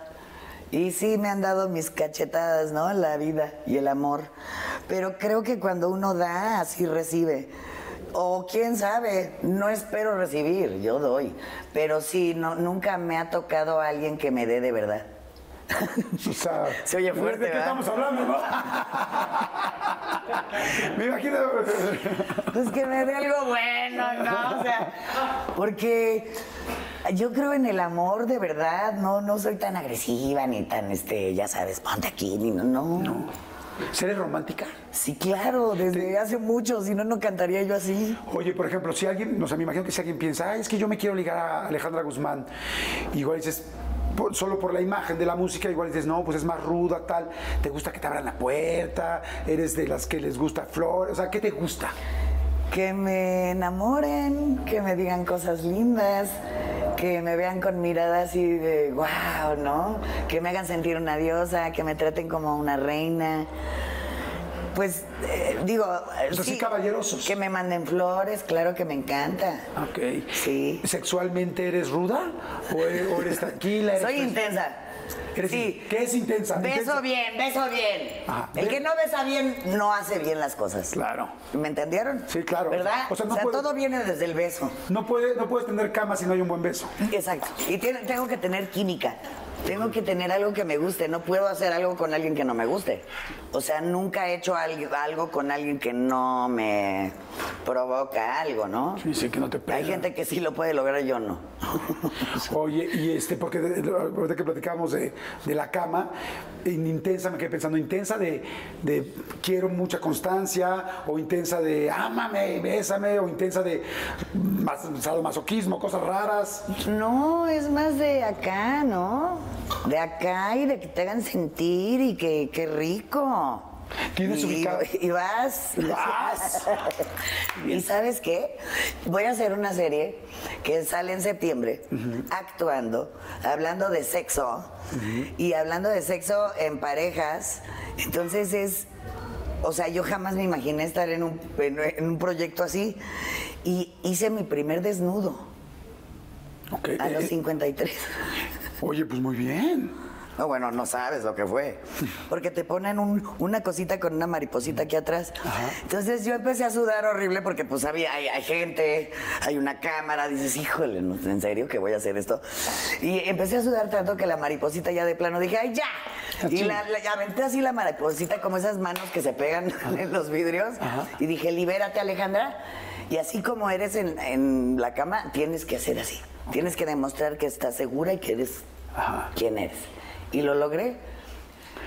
Y sí me han dado mis cachetadas, ¿no? La vida y el amor. Pero creo que cuando uno da, así recibe. O quién sabe, no espero recibir, yo doy. Pero sí, no, nunca me ha tocado a alguien que me dé de verdad. (laughs) O sea, Se oye fuerte, ¿De qué ¿verdad? estamos hablando, no? (laughs) me imagino. Pues que me dé algo bueno, ¿no? O sea, porque yo creo en el amor de verdad, no, no soy tan agresiva ni tan, este, ya sabes, ponte aquí, ni no, no. ¿Seres romántica? Sí, claro, desde hace mucho, si no, no cantaría yo así. Oye, por ejemplo, si alguien, o sea, me imagino que si alguien piensa, Ay, es que yo me quiero ligar a Alejandra Guzmán, igual dices, por- solo por la imagen de la música, igual dices, no, pues es más ruda, tal, te gusta que te abran la puerta, eres de las que les gusta flores, o sea, ¿qué te gusta? Que me enamoren, que me digan cosas lindas, que me vean con mirada así de wow, ¿no? Que me hagan sentir una diosa, que me traten como una reina. Pues eh, digo, Pues así caballerosos. Que me manden flores, claro que me encanta. Ok. Sí. ¿Sexualmente eres ruda? ¿O eres, o eres tranquila? ¿Eres Soy intensa. eres- sí. ¿Qué es intensa? Beso Intensa. bien, beso bien. Ajá. El que no besa bien no hace bien las cosas. Claro. ¿Me entendieron? Sí, claro. ¿Verdad? O O sea, puede- todo viene desde el beso. No, puede, no puedes tener cama si no hay un buen beso. Exacto. Y tiene- tengo que tener química. Tengo que tener algo que me guste. No puedo hacer algo con alguien que no me guste. O sea, nunca he hecho algo, algo con alguien que no me provoca algo, ¿no? Sí, sí, que no te pega. Hay gente que sí lo puede lograr, yo no. (laughs) Oye, y este, porque ahorita que platicábamos de, de la cama, en intensa, me quedé pensando, intensa de, de quiero mucha constancia, o intensa de ámame, bésame, o intensa de mas- sadomasoquismo, cosas raras. No, es más de acá, ¿no? De acá y de que te hagan sentir y que, qué rico. ¿Tienes y, ubicado? y vas. Vas. (laughs) y sabes qué? Voy a hacer una serie que sale en septiembre, actuando, hablando de sexo y hablando de sexo en parejas. Entonces es. O sea, yo jamás me imaginé estar en un, en, un proyecto así. Y hice mi primer desnudo Ok, a los eh, 53. Oye, pues muy bien. No, bueno, no sabes lo que fue. (laughs) Porque te ponen un- una cosita con una mariposita aquí atrás. Entonces yo empecé a sudar horrible porque pues había, hay, hay gente, hay una cámara, dices, híjole. ¿en serio que voy a hacer esto? Y empecé a sudar tanto que la mariposita ya de plano dije, ¡ay, ya! Y la, aventé así la mariposita como esas manos que se pegan (laughs) en los vidrios. Y dije, libérate, Alejandra. Y así como eres en, en la cama, tienes que hacer así. Tienes que demostrar que estás segura y que eres Ajá. quién eres. Y lo logré.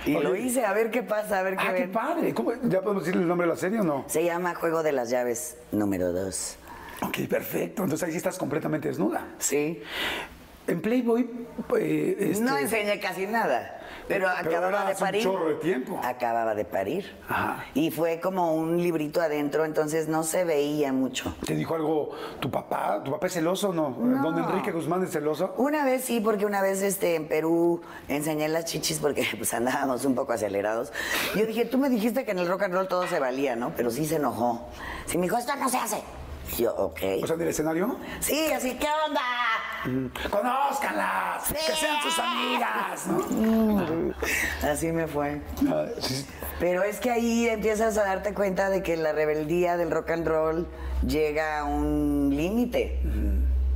Y Oye. lo hice, a ver qué pasa, a ver qué Ah, qué ven. padre. ¿Cómo- ¿Ya podemos decirle el nombre de la serie o no? Se llama Juego de las Llaves número 2. Ok, perfecto. Entonces ahí sí estás completamente desnuda. Sí. En Playboy, eh, este, No enseñé casi nada. Pero, Pero acababa de hace un parir. chorro de tiempo. Acababa de parir. Ajá. Y fue como un librito adentro, entonces no se veía mucho. ¿Te dijo algo tu papá? ¿Tu papá es celoso o no? ¿Don Enrique Guzmán es celoso? Una vez sí, porque una vez este, en Perú enseñé las chichis porque (laughs) pues andábamos un poco acelerados. Yo dije, tú me dijiste que en el rock and roll todo se valía, ¿no? Pero sí se enojó. Sí me dijo, esto no se hace. Yo, ok. O sea, en el escenario. sí, así, ¿qué onda? ¡Conózcanlas! ¡Que sean sus amigas! ¿no? Así me fue. Ah, sí. Pero es que ahí empiezas a darte cuenta de que la rebeldía del rock and roll llega a un límite.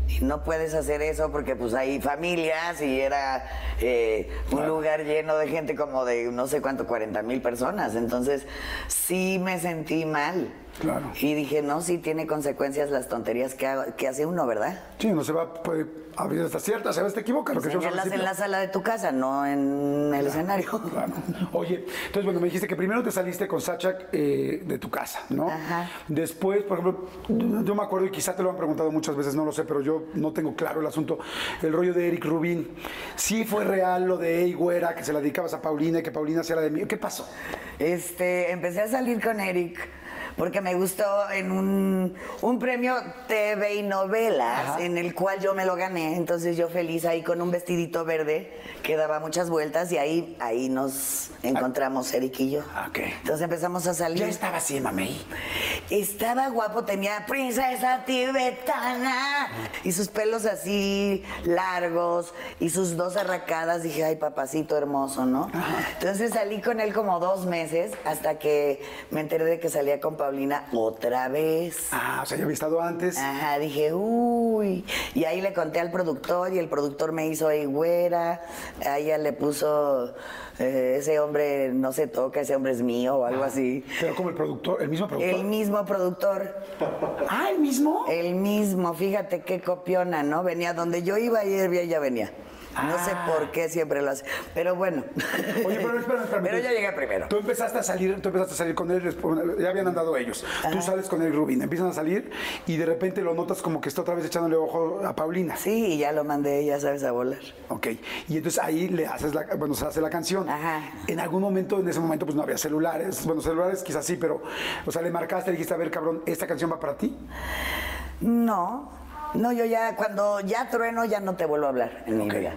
Y no puedes hacer eso porque pues hay familias y era eh, un lugar lleno de gente como de no sé cuánto, 40 mil personas. Entonces sí me sentí mal. Claro. Y dije, no, sí tiene consecuencias las tonterías que, hago- que hace uno, ¿verdad? Sí, no se va, puede abrir hasta ciertas, a veces te equivocas. Lo que yo Señalas en la sala de tu casa, no en el escenario. (laughs) Claro. Oye, entonces, bueno, me dijiste que primero te saliste con Sachak eh, de tu casa, ¿no? Ajá. Después, por ejemplo, yo me acuerdo y quizá te lo han preguntado muchas veces, no lo sé, pero yo no tengo claro el asunto. El rollo de Eric Rubin. ¿Sí fue real lo de Ey Güera, que se la dedicabas a Paulina y que Paulina hacía la de mí? ¿Qué pasó? Este, empecé a salir con Eric porque me gustó en un, un premio TV y novelas Ajá. en el cual yo me lo gané. Entonces yo feliz ahí con un vestidito verde que daba muchas vueltas y ahí, ahí nos encontramos Eric y yo. Ah, ok. Entonces empezamos a salir. Ya estaba así, mamey. Estaba guapo, tenía princesa tibetana y sus pelos así largos y sus dos arracadas. Dije, ay, papacito hermoso, ¿no? Entonces salí con él como dos meses hasta que me enteré de que salía con Paulina otra vez. Ah, o sea, ya había estado antes. Ajá, dije, uy. Y ahí le conté al productor y el productor me hizo ahí güera. A ella le puso, eh, ese hombre no se toca, ese hombre es mío o algo así. Pero como el productor, el mismo productor. El mismo productor, (laughs) Ah, el mismo. el mismo, fíjate qué copiona, ¿no? Venía donde yo iba y él ya No sé Ah. por qué siempre lo hace, pero bueno. Oye, pero espérame, espérame. (laughs) Pero yo llegué primero. Tú empezaste a salir, tú empezaste a salir con él, ya habían andado ellos. Tú sales con él, Rubin, empiezan a salir y de repente lo notas como que está otra vez echándole ojo a Paulina. Sí, y ya lo mandé, ya sabes, a volar. Ok, y entonces ahí le haces la, bueno, se hace la canción. Ajá. En algún momento, en ese momento, pues no había celulares. Bueno, celulares quizás sí, pero, o sea, le marcaste, le dijiste, a ver, cabrón, ¿esta canción va para ti? No, No, yo ya, cuando ya trueno, ya no te vuelvo a hablar en mi vida.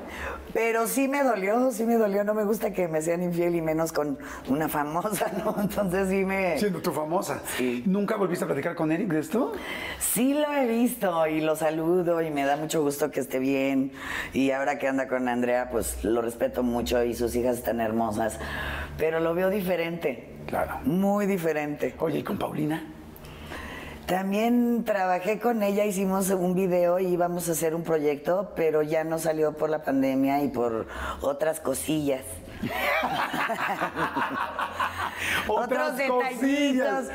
Pero sí me dolió, sí me dolió. No me gusta que me sean infiel y menos con una famosa, (laughs) ¿no? Entonces sí me. Siendo tú famosa. Sí. ¿Nunca volviste a platicar con Eric de esto? Sí lo he visto y lo saludo y me da mucho gusto que esté bien. Y ahora que anda con Andrea, pues lo respeto mucho y sus hijas están hermosas. Pero lo veo diferente. Claro. Muy diferente. Oye, ¿y con Paulina? También trabajé con ella, hicimos un video y íbamos a hacer un proyecto, pero ya no salió por la pandemia y por otras cosillas. (laughs) Otros detallitos. cosillas.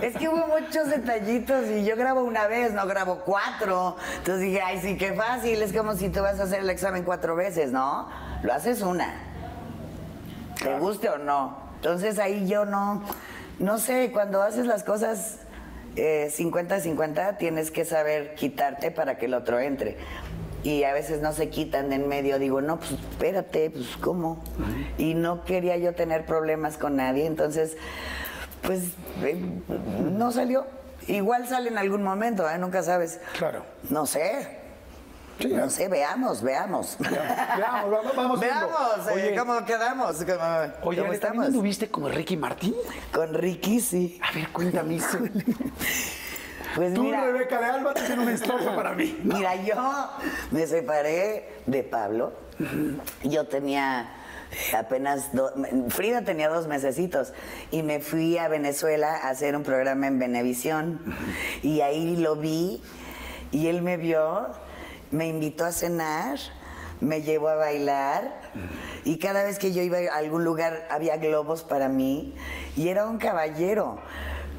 Es que hubo muchos detallitos y yo grabo una vez, no grabo cuatro. Entonces dije, ay, sí, qué fácil. Es como si tú vas a hacer el examen cuatro veces, ¿no? Lo haces una. Te guste o no. Entonces ahí yo no, no sé, cuando haces las cosas eh, 50-50, tienes que saber quitarte para que el otro entre. Y a veces no se quitan de en medio. Digo, no, pues espérate, pues ¿cómo? Y no quería yo tener problemas con nadie. Entonces, pues eh, no salió. Igual sale en algún momento, ¿eh? nunca sabes. Claro. No sé. Sí, no sé, veamos, veamos. Veamos, vamos, vamos. Veamos, eh, Oye, ¿cómo quedamos? ¿Cómo, Oye, cómo Ale, ¿también estamos? anduviste como Ricky Martín? Con Ricky, sí. A ver, cuéntame eso. (laughs) Pues Tú, mira, Rebeca de Alba, tienes una historia para mí. (laughs) mira, yo me separé de Pablo. Yo tenía apenas, do- Frida tenía dos mesecitos y me fui a Venezuela a hacer un programa en Venevisión y ahí lo vi y él me vio, me invitó a cenar, me llevó a bailar y cada vez que yo iba a algún lugar había globos para mí y era un caballero.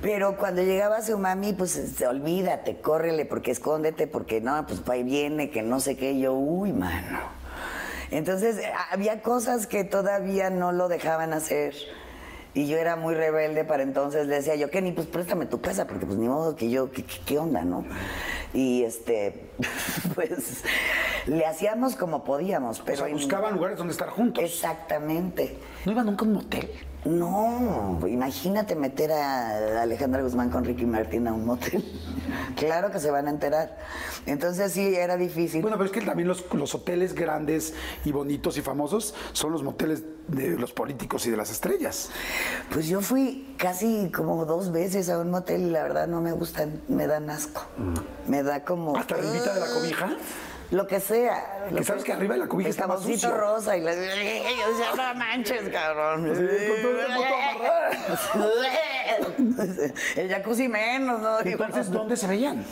Pero cuando llegaba su mami, pues este, olvídate, córrele, porque escóndete, porque no, pues ahí viene, que no sé qué. Y yo, uy, mano. Entonces, eh, había cosas que todavía no lo dejaban hacer. Y yo era muy rebelde para entonces. Le decía yo, Kenny, pues préstame tu casa, porque pues ni modo que yo, ¿qué, qué- qué onda, no? Y este, (laughs) pues le hacíamos como podíamos, O pero. sea, en- buscaban lugares donde estar juntos. Exactamente. ¿No iban nunca a un motel? No, imagínate meter a Alejandra Guzmán con Ricky Martin a un motel. (laughs) Claro que se van a enterar. Entonces sí, era difícil. Bueno, pero es que también los, los hoteles grandes y bonitos y famosos son los moteles de los políticos y de las estrellas. Pues yo fui casi como dos veces a un motel y la verdad no me gustan, me dan asco. Me da como... ¿Hasta arribita de la cobija? Lo que sea. Que sabes que arriba de la cobija está más sucio. rosa y la... (laughs) Yo decía, no manches, cabrón. Sí, el jacuzzi menos, ¿no? Entonces. ¿dónde se veían?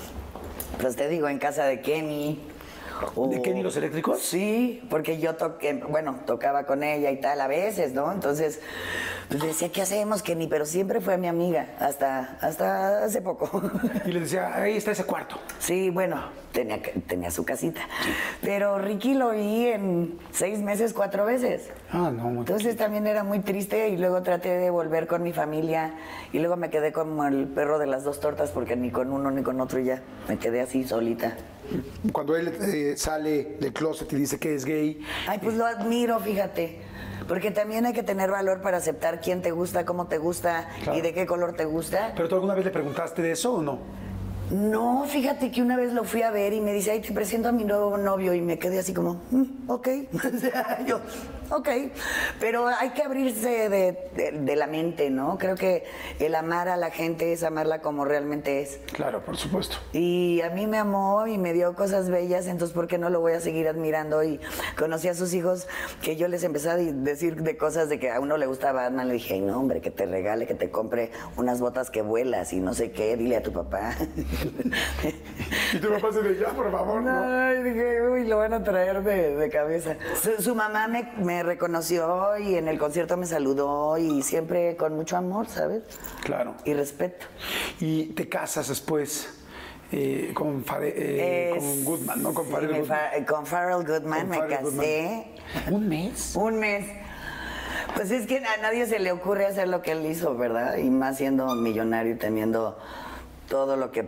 Pues te digo, en casa de Kenny. O- ¿De Kenny los eléctricos? Sí, porque yo toqué, bueno, tocaba con ella y tal a veces, ¿no? Entonces, pues le decía, ¿qué hacemos, Kenny? Pero siempre fue mi amiga, hasta, hasta hace poco. (laughs) Y les decía, ahí está ese cuarto. Sí, bueno, tenía, tenía su casita. Pero Ricky lo vi en seis meses, cuatro veces. Ah, no, muy Entonces también era muy triste y luego traté de volver con mi familia y luego me quedé como el perro de las dos tortas porque ni con uno ni con otro ya me quedé así solita. Cuando él eh, sale del closet y dice que es gay, Ay, pues lo admiro, fíjate. Porque también hay que tener valor para aceptar quién te gusta, cómo te gusta Claro. y de qué color te gusta. ¿pero tú alguna vez le preguntaste de eso o no? No, fíjate que una vez lo fui a ver y me dice, ay, te presento a mi nuevo novio y me quedé así como, "Mm, ok. (laughs) O sea, yo, ok. Pero hay que abrirse de, de- de la mente, ¿no? Creo que el amar a la gente es amarla como realmente es. Claro, por supuesto. Y a mí me amó y me dio cosas bellas, entonces ¿por qué no lo voy a seguir admirando? Y conocí a sus hijos que yo les empecé a decir de cosas de que a uno le gustaba Batman. Le dije, "Ay, no, hombre, que te regale, que te compre unas botas que vuelas y no sé qué, dile a tu papá. (laughs) Y tu papá se de ya, por favor, ¿no? Ay, dije, uy, lo van a traer de, de cabeza. Su, su mamá me, me reconoció y en el concierto me saludó y siempre con mucho amor, ¿sabes? Claro. Y respeto. Y te casas después eh, con, Fare- eh, Es- con Goodman, ¿no? Con sí, Farrell me Goodman. fa- con Farrell Goodman Con me Farrell casé. Goodman. ¿Un mes? Un mes. Pues es que a nadie se le ocurre hacer lo que él hizo, ¿verdad? Y más siendo millonario y teniendo todo lo que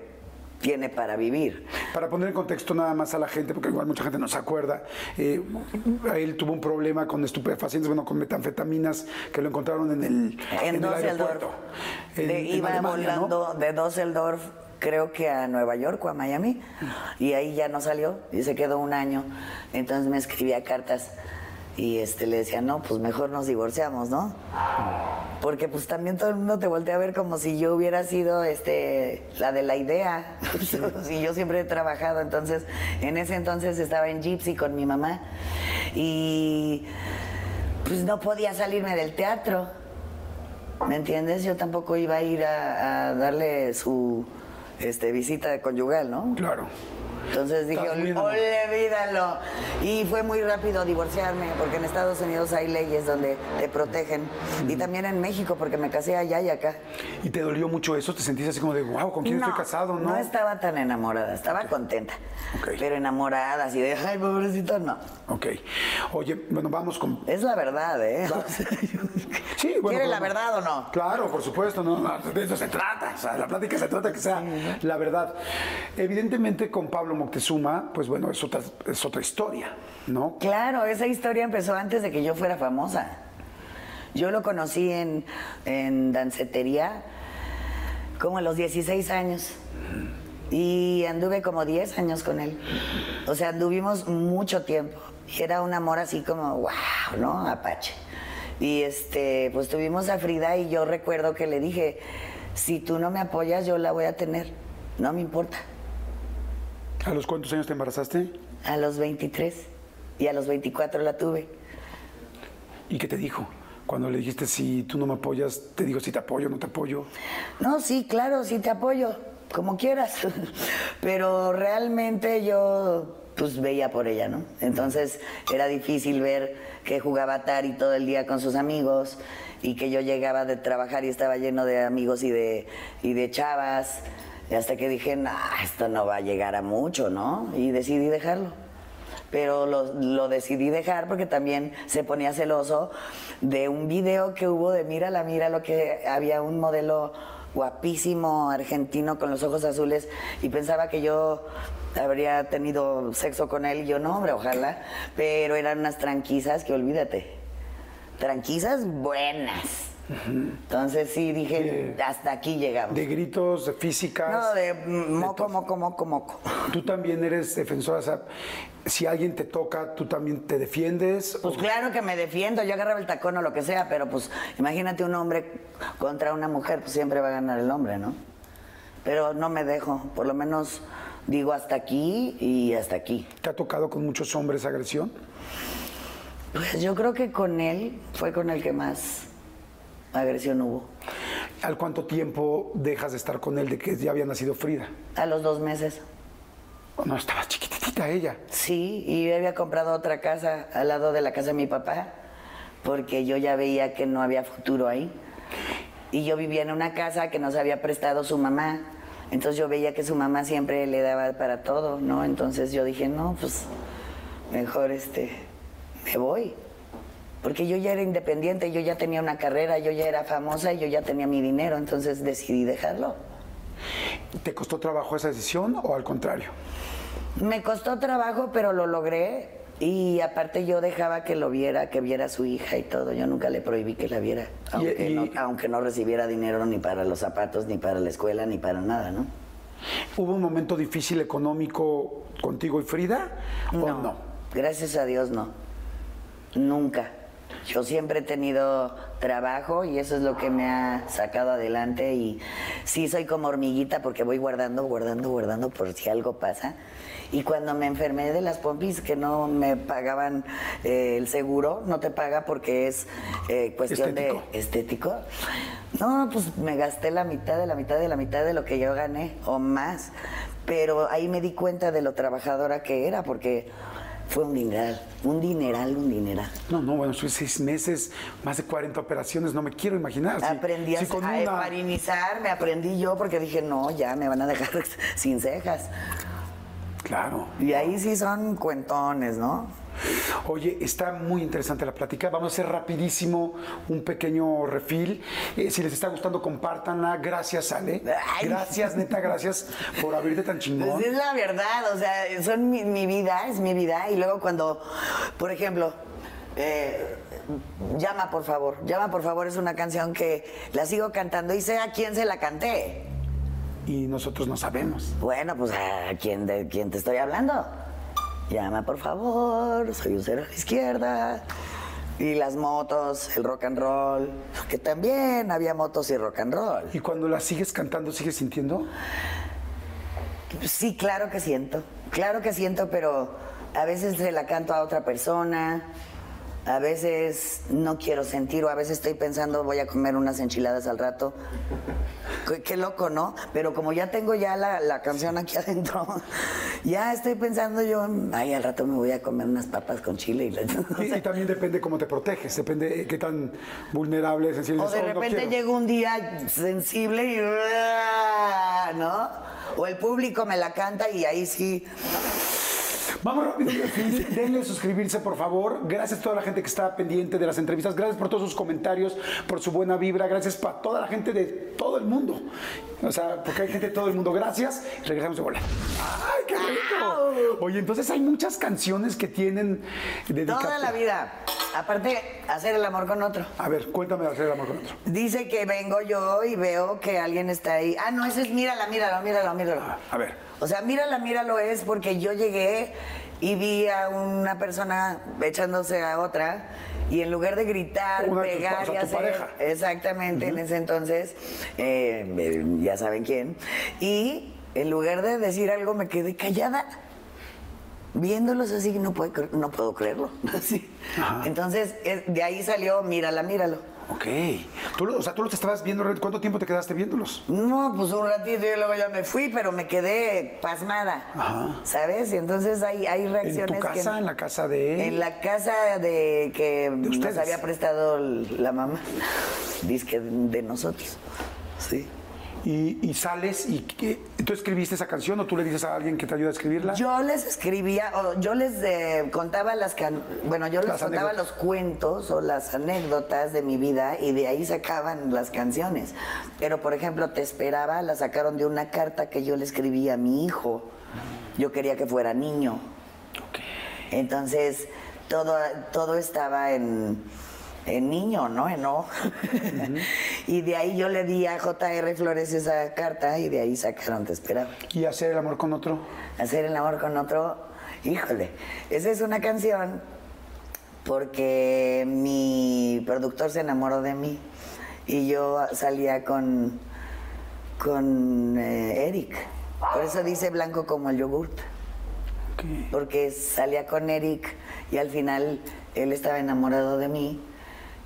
tiene para vivir. Para poner en contexto nada más a la gente, porque igual mucha gente no se acuerda, eh, él tuvo un problema con estupefacientes, bueno, con metanfetaminas que lo encontraron en el, En, el aeropuerto. En- De- en iba Alemania, ¿no? volando de Düsseldorf creo que a Nueva York o a Miami, y ahí ya no salió y se quedó un año. Entonces me escribía cartas y este, le decía, no, pues mejor nos divorciamos, ¿no? Porque pues también todo el mundo te voltea a ver como si yo hubiera sido este, la de la idea. (laughs) y yo siempre he trabajado, entonces en ese entonces estaba en Gypsy con mi mamá y pues no podía salirme del teatro. ¿Me entiendes? Yo tampoco iba a ir a, a darle su este, visita conyugal, ¿no? Claro. Entonces dije, olvídalo. Y fue muy rápido divorciarme, porque en Estados Unidos hay leyes donde te protegen. Y también en México, porque me casé allá y acá. ¿Y te dolió mucho eso? ¿Te sentiste así como de, wow, ¿con quién estoy casado? No, No estaba tan enamorada, estaba contenta. Ok. Pero enamorada, así de, ay, pobrecito, no. Ok. Oye, bueno, vamos con... Es la verdad, ¿eh? (laughs) Sí, bueno, ¿Quiere pero- la verdad o no? Claro, por supuesto, no, no, de eso se trata. O sea, la plática se trata que sea la verdad. Evidentemente, con Pablo Moctezuma, pues bueno, es otra, es otra historia, ¿no? Claro, esa historia empezó antes de que yo fuera famosa. Yo lo conocí en, en dancetería como a los 16 años. Y anduve como 10 años con él. O sea, anduvimos mucho tiempo. Era un amor así como, wow, ¿no? Apache. Y este, pues tuvimos a Frida y yo recuerdo que le dije, si tú no me apoyas, yo la voy a tener. No me importa. ¿A los cuántos años te embarazaste? A los 23 y a los 24 la tuve. ¿Y qué te dijo? Cuando le dijiste, si tú no me apoyas, te digo si te apoyo, no te apoyo. No, sí, claro, sí te apoyo, como quieras. (laughs) Pero realmente yo pues veía por ella, ¿no? Entonces era difícil ver que jugaba Atari todo el día con sus amigos y que yo llegaba de trabajar y estaba lleno de amigos y de, y de chavas. Y hasta que dije, nah, esto no va a llegar a mucho, ¿no? Y decidí dejarlo pero lo, lo decidí dejar porque también se ponía celoso de un video que hubo de mírala, mira lo que había un modelo guapísimo argentino con los ojos azules y pensaba que yo habría tenido sexo con él y yo no, hombre, ojalá, pero eran unas tranquisas que olvídate, tranquisas buenas. Entonces sí dije, hasta aquí llegamos. De gritos, de físicas. no, de moco, moco, moco, moco. Tú también eres defensora, o sea, si alguien te toca, tú también te defiendes. Pues claro que me defiendo, yo agarraba el tacón o lo que sea, pero pues imagínate un hombre contra una mujer, pues siempre va a ganar el hombre, ¿no? Pero no me dejo, por lo menos digo hasta aquí y hasta aquí. ¿Te ha tocado con muchos hombres agresión? Pues yo creo que con él fue con el que más agresión hubo. ¿Al cuánto tiempo dejas de estar con él de que ya había nacido Frida? A los dos meses. No, estaba chiquitita ella. Sí, y yo había comprado otra casa al lado de la casa de mi papá, porque yo ya veía que no había futuro ahí. Y yo vivía en una casa que nos había prestado su mamá. Entonces yo veía que su mamá siempre le daba para todo, ¿no? Entonces yo dije, no, pues mejor este, me voy. Porque yo ya era independiente, yo ya tenía una carrera, yo ya era famosa y yo ya tenía mi dinero, entonces decidí dejarlo. ¿Te costó trabajo esa decisión o al contrario? Me costó trabajo, pero lo logré. Y aparte yo dejaba que lo viera, que viera a su hija y todo. Yo nunca le prohibí que la viera, aunque, y- no, aunque no recibiera dinero ni para los zapatos, ni para la escuela, ni para nada, ¿no? ¿Hubo un momento difícil económico contigo y Frida? ¿O no? Gracias a Dios no. Nunca. Yo siempre he tenido trabajo y eso es lo que me ha sacado adelante y sí soy como hormiguita porque voy guardando, guardando, guardando por si algo pasa. Y cuando me enfermé de las pompis que no me pagaban eh, el seguro, no te paga porque es eh, cuestión Estético. de estético. No, pues me gasté la mitad de la mitad de la mitad de lo que yo gané o más. Pero ahí me di cuenta de lo trabajadora que era porque fue un dineral, un dineral, un dineral. No, no, bueno, son seis meses, más de 40 operaciones, no me quiero imaginar. Si- aprendí a, si con a una- heparinizar, me aprendí yo porque dije, no, ya me van a dejar (laughs) sin cejas. Claro. Y ahí sí son cuentones, ¿no? Oye, está muy interesante la plática. Vamos a hacer rapidísimo un pequeño refil. Eh, si les está gustando, compártanla. Gracias, Ale. Ay. Gracias, neta, gracias por abrirte tan chingón. Pues es la verdad, o sea, son mi, mi vida, es mi vida. Y luego cuando, por ejemplo, eh, llama por favor, llama por favor es una canción que la sigo cantando y sé a quién se la canté. y nosotros no sabemos. Bueno, pues a quién, de quién te estoy hablando. Llama por favor, soy un cero a la izquierda. Y las motos, el rock and roll, que también había motos y rock and roll. ¿Y cuando la sigues cantando, sigues sintiendo? Sí, claro que siento, claro que siento, pero a veces se la canto a otra persona, a veces no quiero sentir o a veces estoy pensando voy a comer unas enchiladas al rato. Qué, loco, ¿no? Pero como ya tengo ya la, la canción aquí (laughs) adentro, ya estoy pensando yo, ay, al rato me voy a comer unas papas con chile. Y, (laughs) Y, también depende cómo te proteges, depende qué tan vulnerable, sensible O de no repente llega un día sensible y... ¿No? O el público me la canta y ahí sí... Vamos rápido, (laughs) denle suscribirse, por favor. Gracias a toda la gente que está pendiente de las entrevistas. Gracias por todos sus comentarios, por su buena vibra. Gracias para toda la gente de todo el mundo. O sea, porque hay gente de todo el mundo. Gracias. Regresamos de vuelta. ¡Ay, qué rico! Oye, entonces hay muchas canciones que tienen dedicadas. Toda la vida. Aparte, hacer el amor con otro. A ver, cuéntame de hacer el amor con otro. Dice que vengo yo y veo que alguien está ahí. Ah, no, ese es mírala, míralo, míralo, míralo. A ver. O sea, mírala, míralo es porque yo llegué y vi a una persona echándose a otra y en lugar de gritar, Una pegar y hacer... pareja. Exactamente, en ese entonces, eh, eh, ya saben quién. Y en lugar de decir algo me quedé callada. Viéndolos así, no puedo, cre- no puedo creerlo. (laughs) Así. Entonces, eh, de ahí salió, mírala, míralo. Ok. Tú, lo- o sea, tú los estabas viendo. ¿Cuánto tiempo te quedaste viéndolos? No, pues un ratito y luego ya me fui, pero me quedé pasmada. Ajá. ¿Sabes? Y entonces hay, hay ¿En reacciones tu casa? que... ¿En la casa de...? En la casa de que nos ustedes. había prestado la mamá. (laughs) Disque de nosotros. Sí. Y, y sales y ¿qué? tú escribiste esa canción o tú le dices a alguien que te ayuda a escribirla. Yo les escribía, o yo les eh, contaba las can... bueno, yo les Las contaba anécdotas. los cuentos o las anécdotas de mi vida y de ahí sacaban las canciones. Pero por ejemplo, Te esperaba, la sacaron de una carta que yo le escribí a mi hijo. Yo quería que fuera niño. Entonces, todo, todo estaba en, en niño, ¿no? En O. (laughs) y de ahí yo le di a J.R. Flores esa carta y de ahí sacaron Te esperaba. Y hacer el amor con otro. Hacer el amor con otro, híjole, esa es una canción porque mi productor se enamoró de mí y yo salía con, con eh, Eric. Por eso dice blanco como el yogurt, porque salía con Eric y al final él estaba enamorado de mí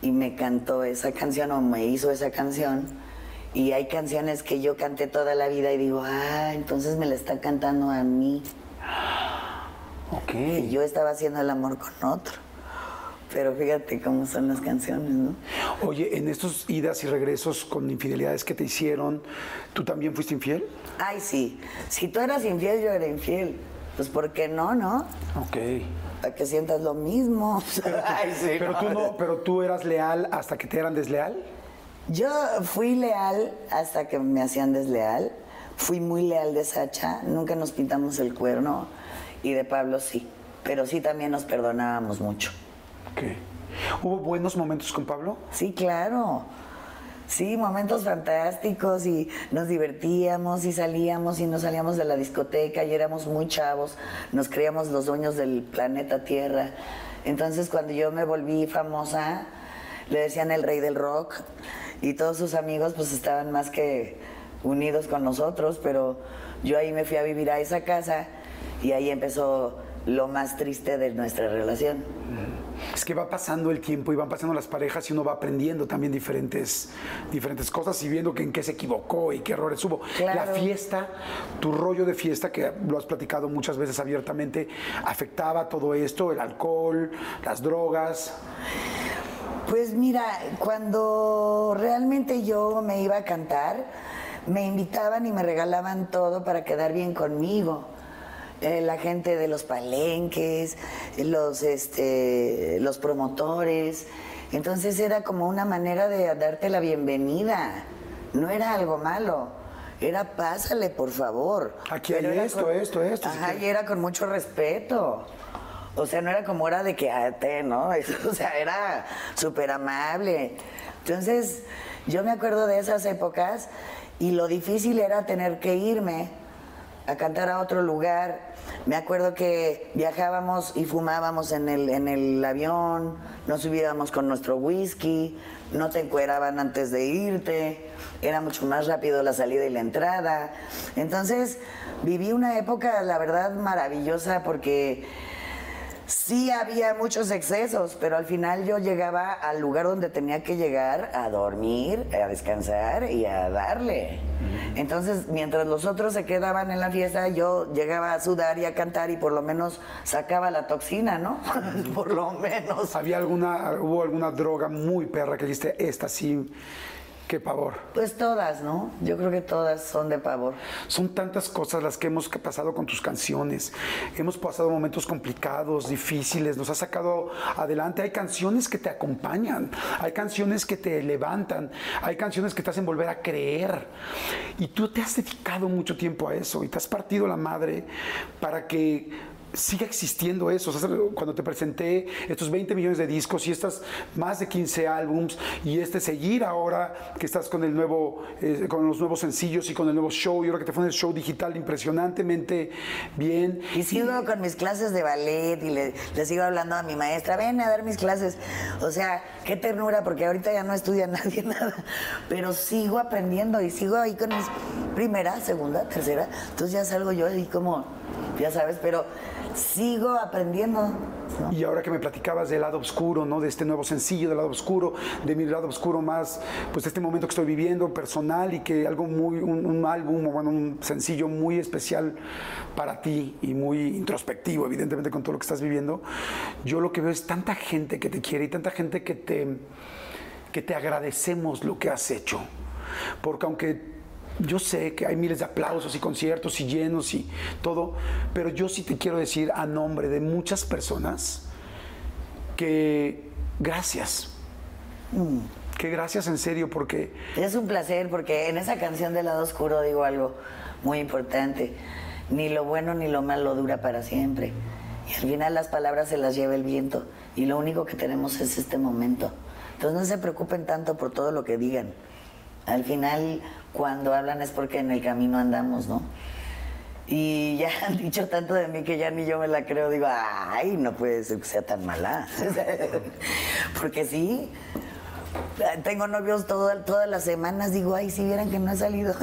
y me cantó esa canción o me hizo esa canción. Y hay canciones que yo canté toda la vida y digo, ah, entonces me la está cantando a mí. (gasps) Ok. Y yo estaba haciendo el amor con otro. Pero fíjate cómo son las canciones, ¿no? Oye, en estos idas y regresos con infidelidades que te hicieron, ¿tú también fuiste infiel? Ay, sí. Si tú eras infiel, yo era infiel. Pues, ¿por qué no, no? Ok. Para que sientas lo mismo. (laughs) Ay, sí, Pero tú no, pero tú eras leal hasta que te eran desleal. Yo fui leal hasta que me hacían desleal. Fui muy leal de Sacha. Nunca nos pintamos el cuerno. Y de Pablo sí. Pero sí también nos perdonábamos mucho. Ok. ¿Hubo buenos momentos con Pablo? Sí, claro. Sí, momentos fantásticos y nos divertíamos y salíamos y nos salíamos de la discoteca y éramos muy chavos, nos creíamos los dueños del planeta Tierra. Entonces cuando yo me volví famosa, le decían el rey del rock y todos sus amigos pues estaban más que unidos con nosotros, pero yo ahí me fui a vivir a esa casa y ahí empezó lo más triste de nuestra relación. Es que va pasando el tiempo y van pasando las parejas y uno va aprendiendo también diferentes, diferentes cosas y viendo que en qué se equivocó y qué errores hubo. Claro. La fiesta, tu rollo de fiesta, que lo has platicado muchas veces abiertamente, afectaba todo esto, el alcohol, las drogas. Pues mira, cuando realmente yo me iba a cantar, me invitaban y me regalaban todo para quedar bien conmigo. Eh, la gente de los palenques, los, este, los promotores. Entonces era como una manera de darte la bienvenida. No era algo malo. Era pásale, por favor. Aquí hay esto, esto, esto, Ajá, y era con mucho respeto. O sea, no era como era de que ah, te, ¿no? (laughs) O sea, era súper amable. Entonces, yo me acuerdo de esas épocas Y lo difícil era tener que irme a cantar a otro lugar. Me acuerdo que viajábamos y fumábamos en el, en el avión, nos subíamos con nuestro whisky, no te encueraban antes de irte, era mucho más rápido la salida y la entrada. Entonces viví una época, la verdad, maravillosa porque sí había muchos excesos, pero al final yo llegaba al lugar donde tenía que llegar a dormir, a descansar y a darle. Entonces, mientras los otros se quedaban en la fiesta, yo llegaba a sudar y a cantar y por lo menos sacaba la toxina, ¿no? (laughs) por lo menos. ¿Había alguna, hubo alguna droga muy perra que dijiste, esta sí Qué pavor. Pues todas, ¿no? Yo creo que todas son de pavor. Son tantas cosas las que hemos pasado con tus canciones. Hemos pasado momentos complicados, difíciles, nos has sacado adelante. Hay canciones que te acompañan, hay canciones que te levantan, hay canciones que te hacen volver a creer. Y tú te has dedicado mucho tiempo a eso y te has partido la madre para que sigue existiendo eso. cuando te presenté estos 20 millones de discos y estas más de 15 álbums y este seguir ahora que estás con el nuevo, eh, con los nuevos sencillos y con el nuevo show y ahora que te fue el show digital impresionantemente bien. Y sigo con mis clases de ballet y le, le, sigo hablando a mi maestra, ven a dar mis clases. O sea, qué ternura porque ahorita ya no estudia (laughs) nadie nada, pero sigo aprendiendo y sigo ahí con mis primera, segunda, tercera. Entonces ya salgo yo ahí como, ya sabes, pero sigo aprendiendo. Y ahora que me platicabas del lado oscuro, ¿no? De este nuevo sencillo, del lado oscuro, de mi lado oscuro más, pues este momento que estoy viviendo personal y que algo muy, un, álbum, bueno, un sencillo muy especial para ti y muy introspectivo, evidentemente, con todo lo que estás viviendo. Yo lo que veo es tanta gente que te quiere y tanta gente que te, que te agradecemos lo que has hecho. Porque aunque yo sé que hay miles de aplausos y conciertos y llenos y todo, pero yo sí te quiero decir a nombre de muchas personas que gracias. Mm. Que gracias en serio porque... Es un placer porque en esa canción del lado oscuro digo algo muy importante. Ni lo bueno ni lo malo dura para siempre. Y al final las palabras se las lleva el viento y lo único que tenemos es este momento. Entonces no se preocupen tanto por todo lo que digan. Al final cuando hablan es porque en el camino andamos, ¿no? Y ya (laughs) han dicho tanto de mí que ya ni yo me la creo. Digo, ay, no puede ser que sea tan mala. (laughs) porque sí, tengo novios todas las semanas. Digo, ay, si vieran que no ha salido.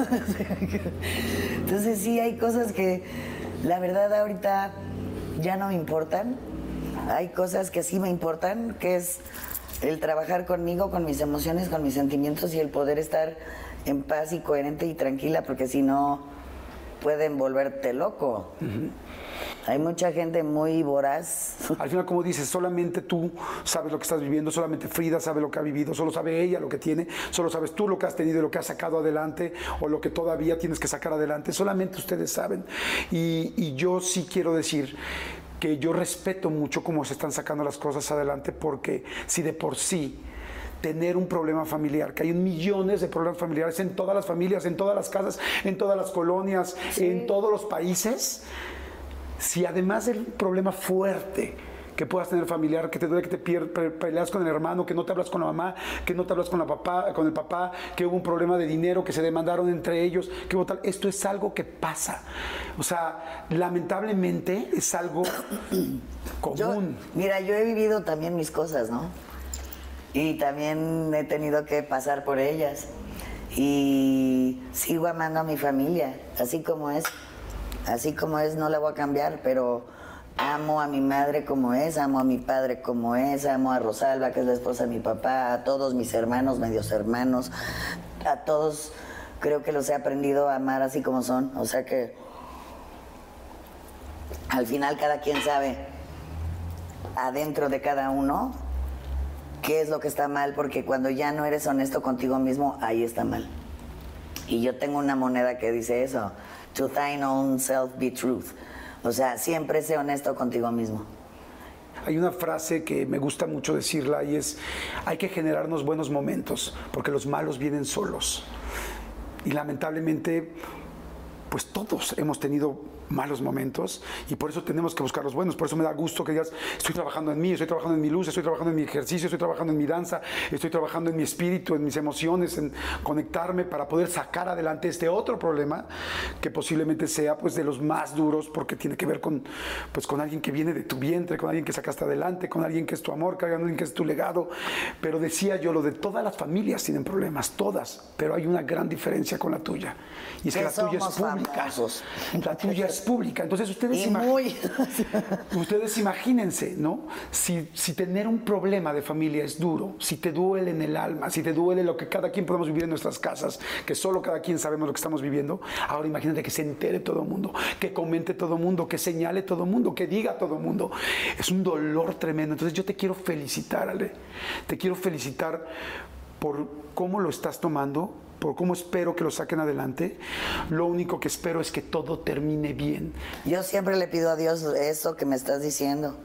(laughs) Entonces sí, hay cosas que la verdad ahorita ya no me importan. Hay cosas que sí me importan, que es el trabajar conmigo, con mis emociones, con mis sentimientos y el poder estar en paz y coherente y tranquila, porque si no pueden volverte loco. Hay mucha gente muy voraz. Al final, como dices, solamente tú sabes lo que estás viviendo, solamente Frida sabe lo que ha vivido, solo sabe ella lo que tiene, solo sabes tú lo que has tenido y lo que has sacado adelante o lo que todavía tienes que sacar adelante, solamente ustedes saben. Y, y yo sí quiero decir que yo respeto mucho cómo se están sacando las cosas adelante, porque si de por sí tener un problema familiar, que hay millones de problemas familiares en todas las familias, en todas las casas, en todas las colonias, en todos los países. Si además del problema fuerte que puedas tener familiar, que te duele que te peleas con el hermano, que no te hablas con la mamá, que no te hablas con, la papá, con el papá, que hubo un problema de dinero, que se demandaron entre ellos, que hubo tal. Esto es algo que pasa. O sea, lamentablemente es algo (coughs) común. mira, yo he vivido también mis cosas, ¿no? Y también he tenido que pasar por ellas. Y sigo amando a mi familia, así como es. Así como es, no la voy a cambiar, pero amo a mi madre como es, amo a mi padre como es, amo a Rosalba, que es la esposa de mi papá, a todos mis hermanos, medios hermanos, a todos creo que los he aprendido a amar así como son. O sea que al final cada quien sabe adentro de cada uno qué es lo que está mal, porque cuando ya no eres honesto contigo mismo, ahí está mal. Y yo tengo una moneda que dice eso, to thine own self be truth. O sea, siempre sé honesto contigo mismo. Hay una frase que me gusta mucho decirla y es, hay que generarnos buenos momentos, porque los malos vienen solos. Y lamentablemente pues todos hemos tenido malos momentos y por eso tenemos que buscar los buenos. Por eso me da gusto que digas, estoy trabajando en mí, estoy trabajando en mi luz, estoy trabajando en mi ejercicio, estoy trabajando en mi danza, estoy trabajando en mi espíritu, en mis emociones, en conectarme para poder sacar adelante este otro problema que posiblemente sea pues de los más duros porque tiene que ver con pues con alguien que viene de tu vientre, con alguien que sacaste adelante, con alguien que es tu amor, con alguien que es tu legado. Pero decía yo, lo de todas las familias tienen problemas, todas, pero hay una gran diferencia con la tuya. Y es que, la tuya es pública. La tuya es pública. Entonces ustedes, (laughs) ustedes imagínense, ¿no? Si, si tener un problema de familia es duro, si te duele en el alma, si te duele lo que cada quien podemos vivir en nuestras casas, que solo cada quien sabemos lo que estamos viviendo, ahora imagínate que se entere todo el mundo, que comente todo el mundo, que señale todo el mundo, que diga todo el mundo. Es un dolor tremendo. Entonces yo te quiero felicitar, Ale. Te quiero felicitar por cómo lo estás tomando, por cómo espero que lo saquen adelante. Lo único que espero es que todo termine bien. Yo siempre le pido a Dios eso que me estás diciendo,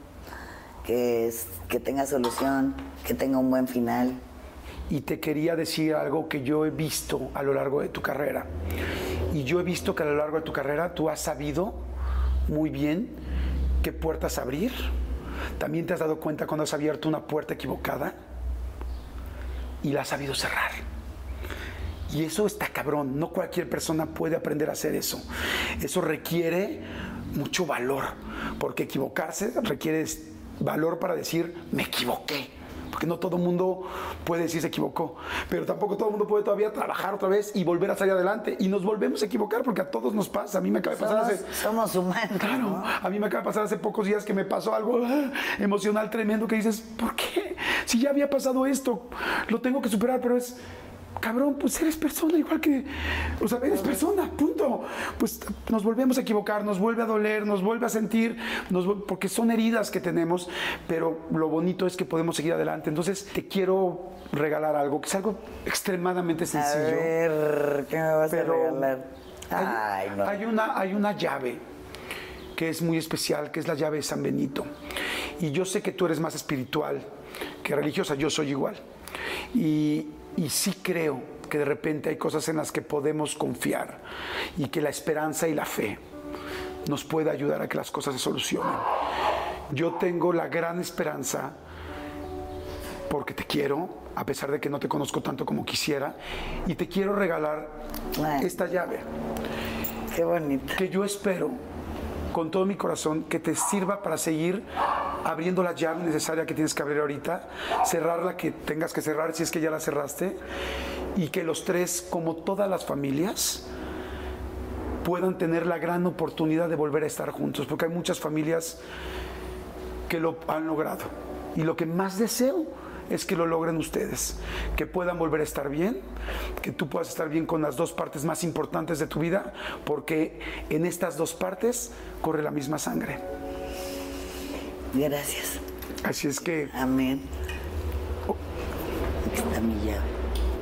que, es, que tenga solución, que tenga un buen final. Y te quería decir algo que yo he visto a lo largo de tu carrera. Y yo he visto que a lo largo de tu carrera tú has sabido muy bien qué puertas abrir. También te has dado cuenta cuando has abierto una puerta equivocada y la has sabido cerrar. Y eso está cabrón, no cualquier persona puede aprender a hacer eso. Eso requiere mucho valor, porque equivocarse requiere valor para decir, me equivoqué. Porque no todo el mundo puede decir se equivocó, pero tampoco todo el mundo puede todavía trabajar otra vez y volver a salir adelante. Y nos volvemos a equivocar porque a todos nos pasa. A mí me acaba de pasar somos, hace. Somos humanos. Claro, a mí me acaba de pasar hace pocos días que me pasó algo ah, emocional tremendo que dices, ¿por qué? Si ya había pasado esto, lo tengo que superar, pero es cabrón, pues eres persona igual que, o sea, eres persona, punto. Pues nos volvemos a equivocar, nos vuelve a doler, nos vuelve a sentir, nos, porque son heridas que tenemos, pero lo bonito es que podemos seguir adelante. Entonces te quiero regalar algo, que es algo extremadamente sencillo. A ver, ¿qué me vas a regalar? Ay, no. hay, una, hay una llave que es muy especial, que es la llave de San Benito. Y yo sé que tú eres más espiritual que religiosa, yo soy igual. Y, y sí creo que de repente hay cosas en las que podemos confiar y que la esperanza y la fe nos puede ayudar a que las cosas se solucionen. Yo tengo la gran esperanza porque te quiero, a pesar de que no te conozco tanto como quisiera, y te quiero regalar esta llave. Qué bonita. Que yo espero con todo mi corazón que te sirva para seguir abriendo la llave necesaria que tienes que abrir ahorita, cerrar la que tengas que cerrar si es que ya la cerraste, y que los tres, como todas las familias, puedan tener la gran oportunidad de volver a estar juntos, porque hay muchas familias que lo han logrado. Y lo que más deseo es que lo logren ustedes, que puedan volver a estar bien, que tú puedas estar bien con las dos partes más importantes de tu vida, porque en estas dos partes corre la misma sangre. Gracias. Así es que... Amén. Aquí está mi llave.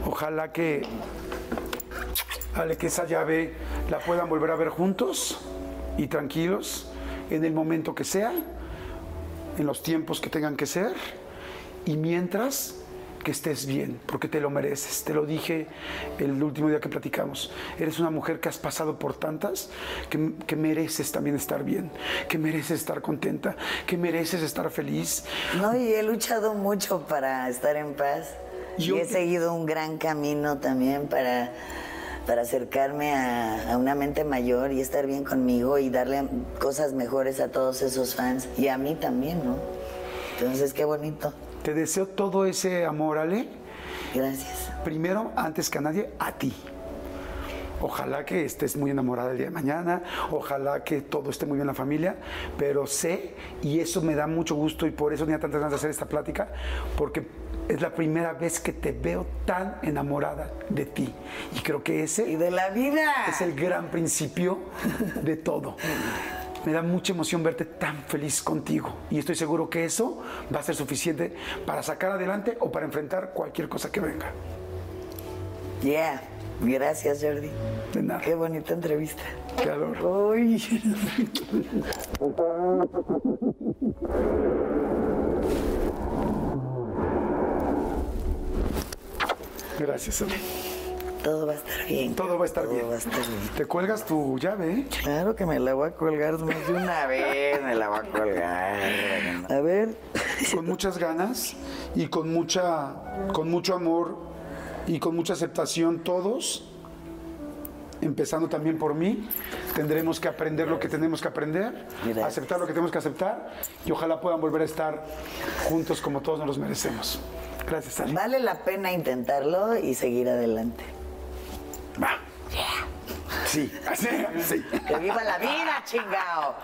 Ojalá que, vale, que esa llave la puedan volver a ver juntos y tranquilos en el momento que sea, en los tiempos que tengan que ser y mientras que estés bien, porque te lo mereces. Te lo dije el último día que platicamos. Eres una mujer que has pasado por tantas que, mereces también estar bien, que mereces estar contenta, que mereces estar feliz. No, y he luchado mucho para estar en paz. y he seguido un gran camino también para, para acercarme a, a, una mente mayor y estar bien conmigo y darle cosas mejores a todos esos fans y a mí también, ¿no? Entonces, qué bonito. Te deseo todo ese amor, Ale. Gracias. Primero, antes que a nadie, a ti. Ojalá que estés muy enamorada el día de mañana, ojalá que todo esté muy bien en la familia, pero sé, y eso me da mucho gusto y por eso tenía tantas ganas de hacer esta plática, porque es la primera vez que te veo tan enamorada de ti. Y creo que ese... Y de la vida. Es el gran principio de todo. (laughs) Me da mucha emoción verte tan feliz contigo y estoy seguro que eso va a ser suficiente para sacar adelante o para enfrentar cualquier cosa que venga. Yeah. Gracias, Jordi. De nada. Qué bonita entrevista. Qué adoro. Uy. Gracias, Ale. Todo va a estar bien. Todo va a estar Todo bien. va a estar bien. Te cuelgas tu llave, ¿eh? Claro que me la voy a colgar más de una vez, me la voy a colgar. A ver. con muchas ganas y con mucha con mucho amor y con mucha aceptación todos empezando también por mí tendremos que aprender lo que tenemos que aprender Gracias. aceptar lo que tenemos que aceptar y ojalá puedan volver a estar juntos como todos nos los merecemos gracias Ali. Vale la pena intentarlo y seguir adelante. Va. Yeah. Sí, así, sí. Que viva la vida, chingao.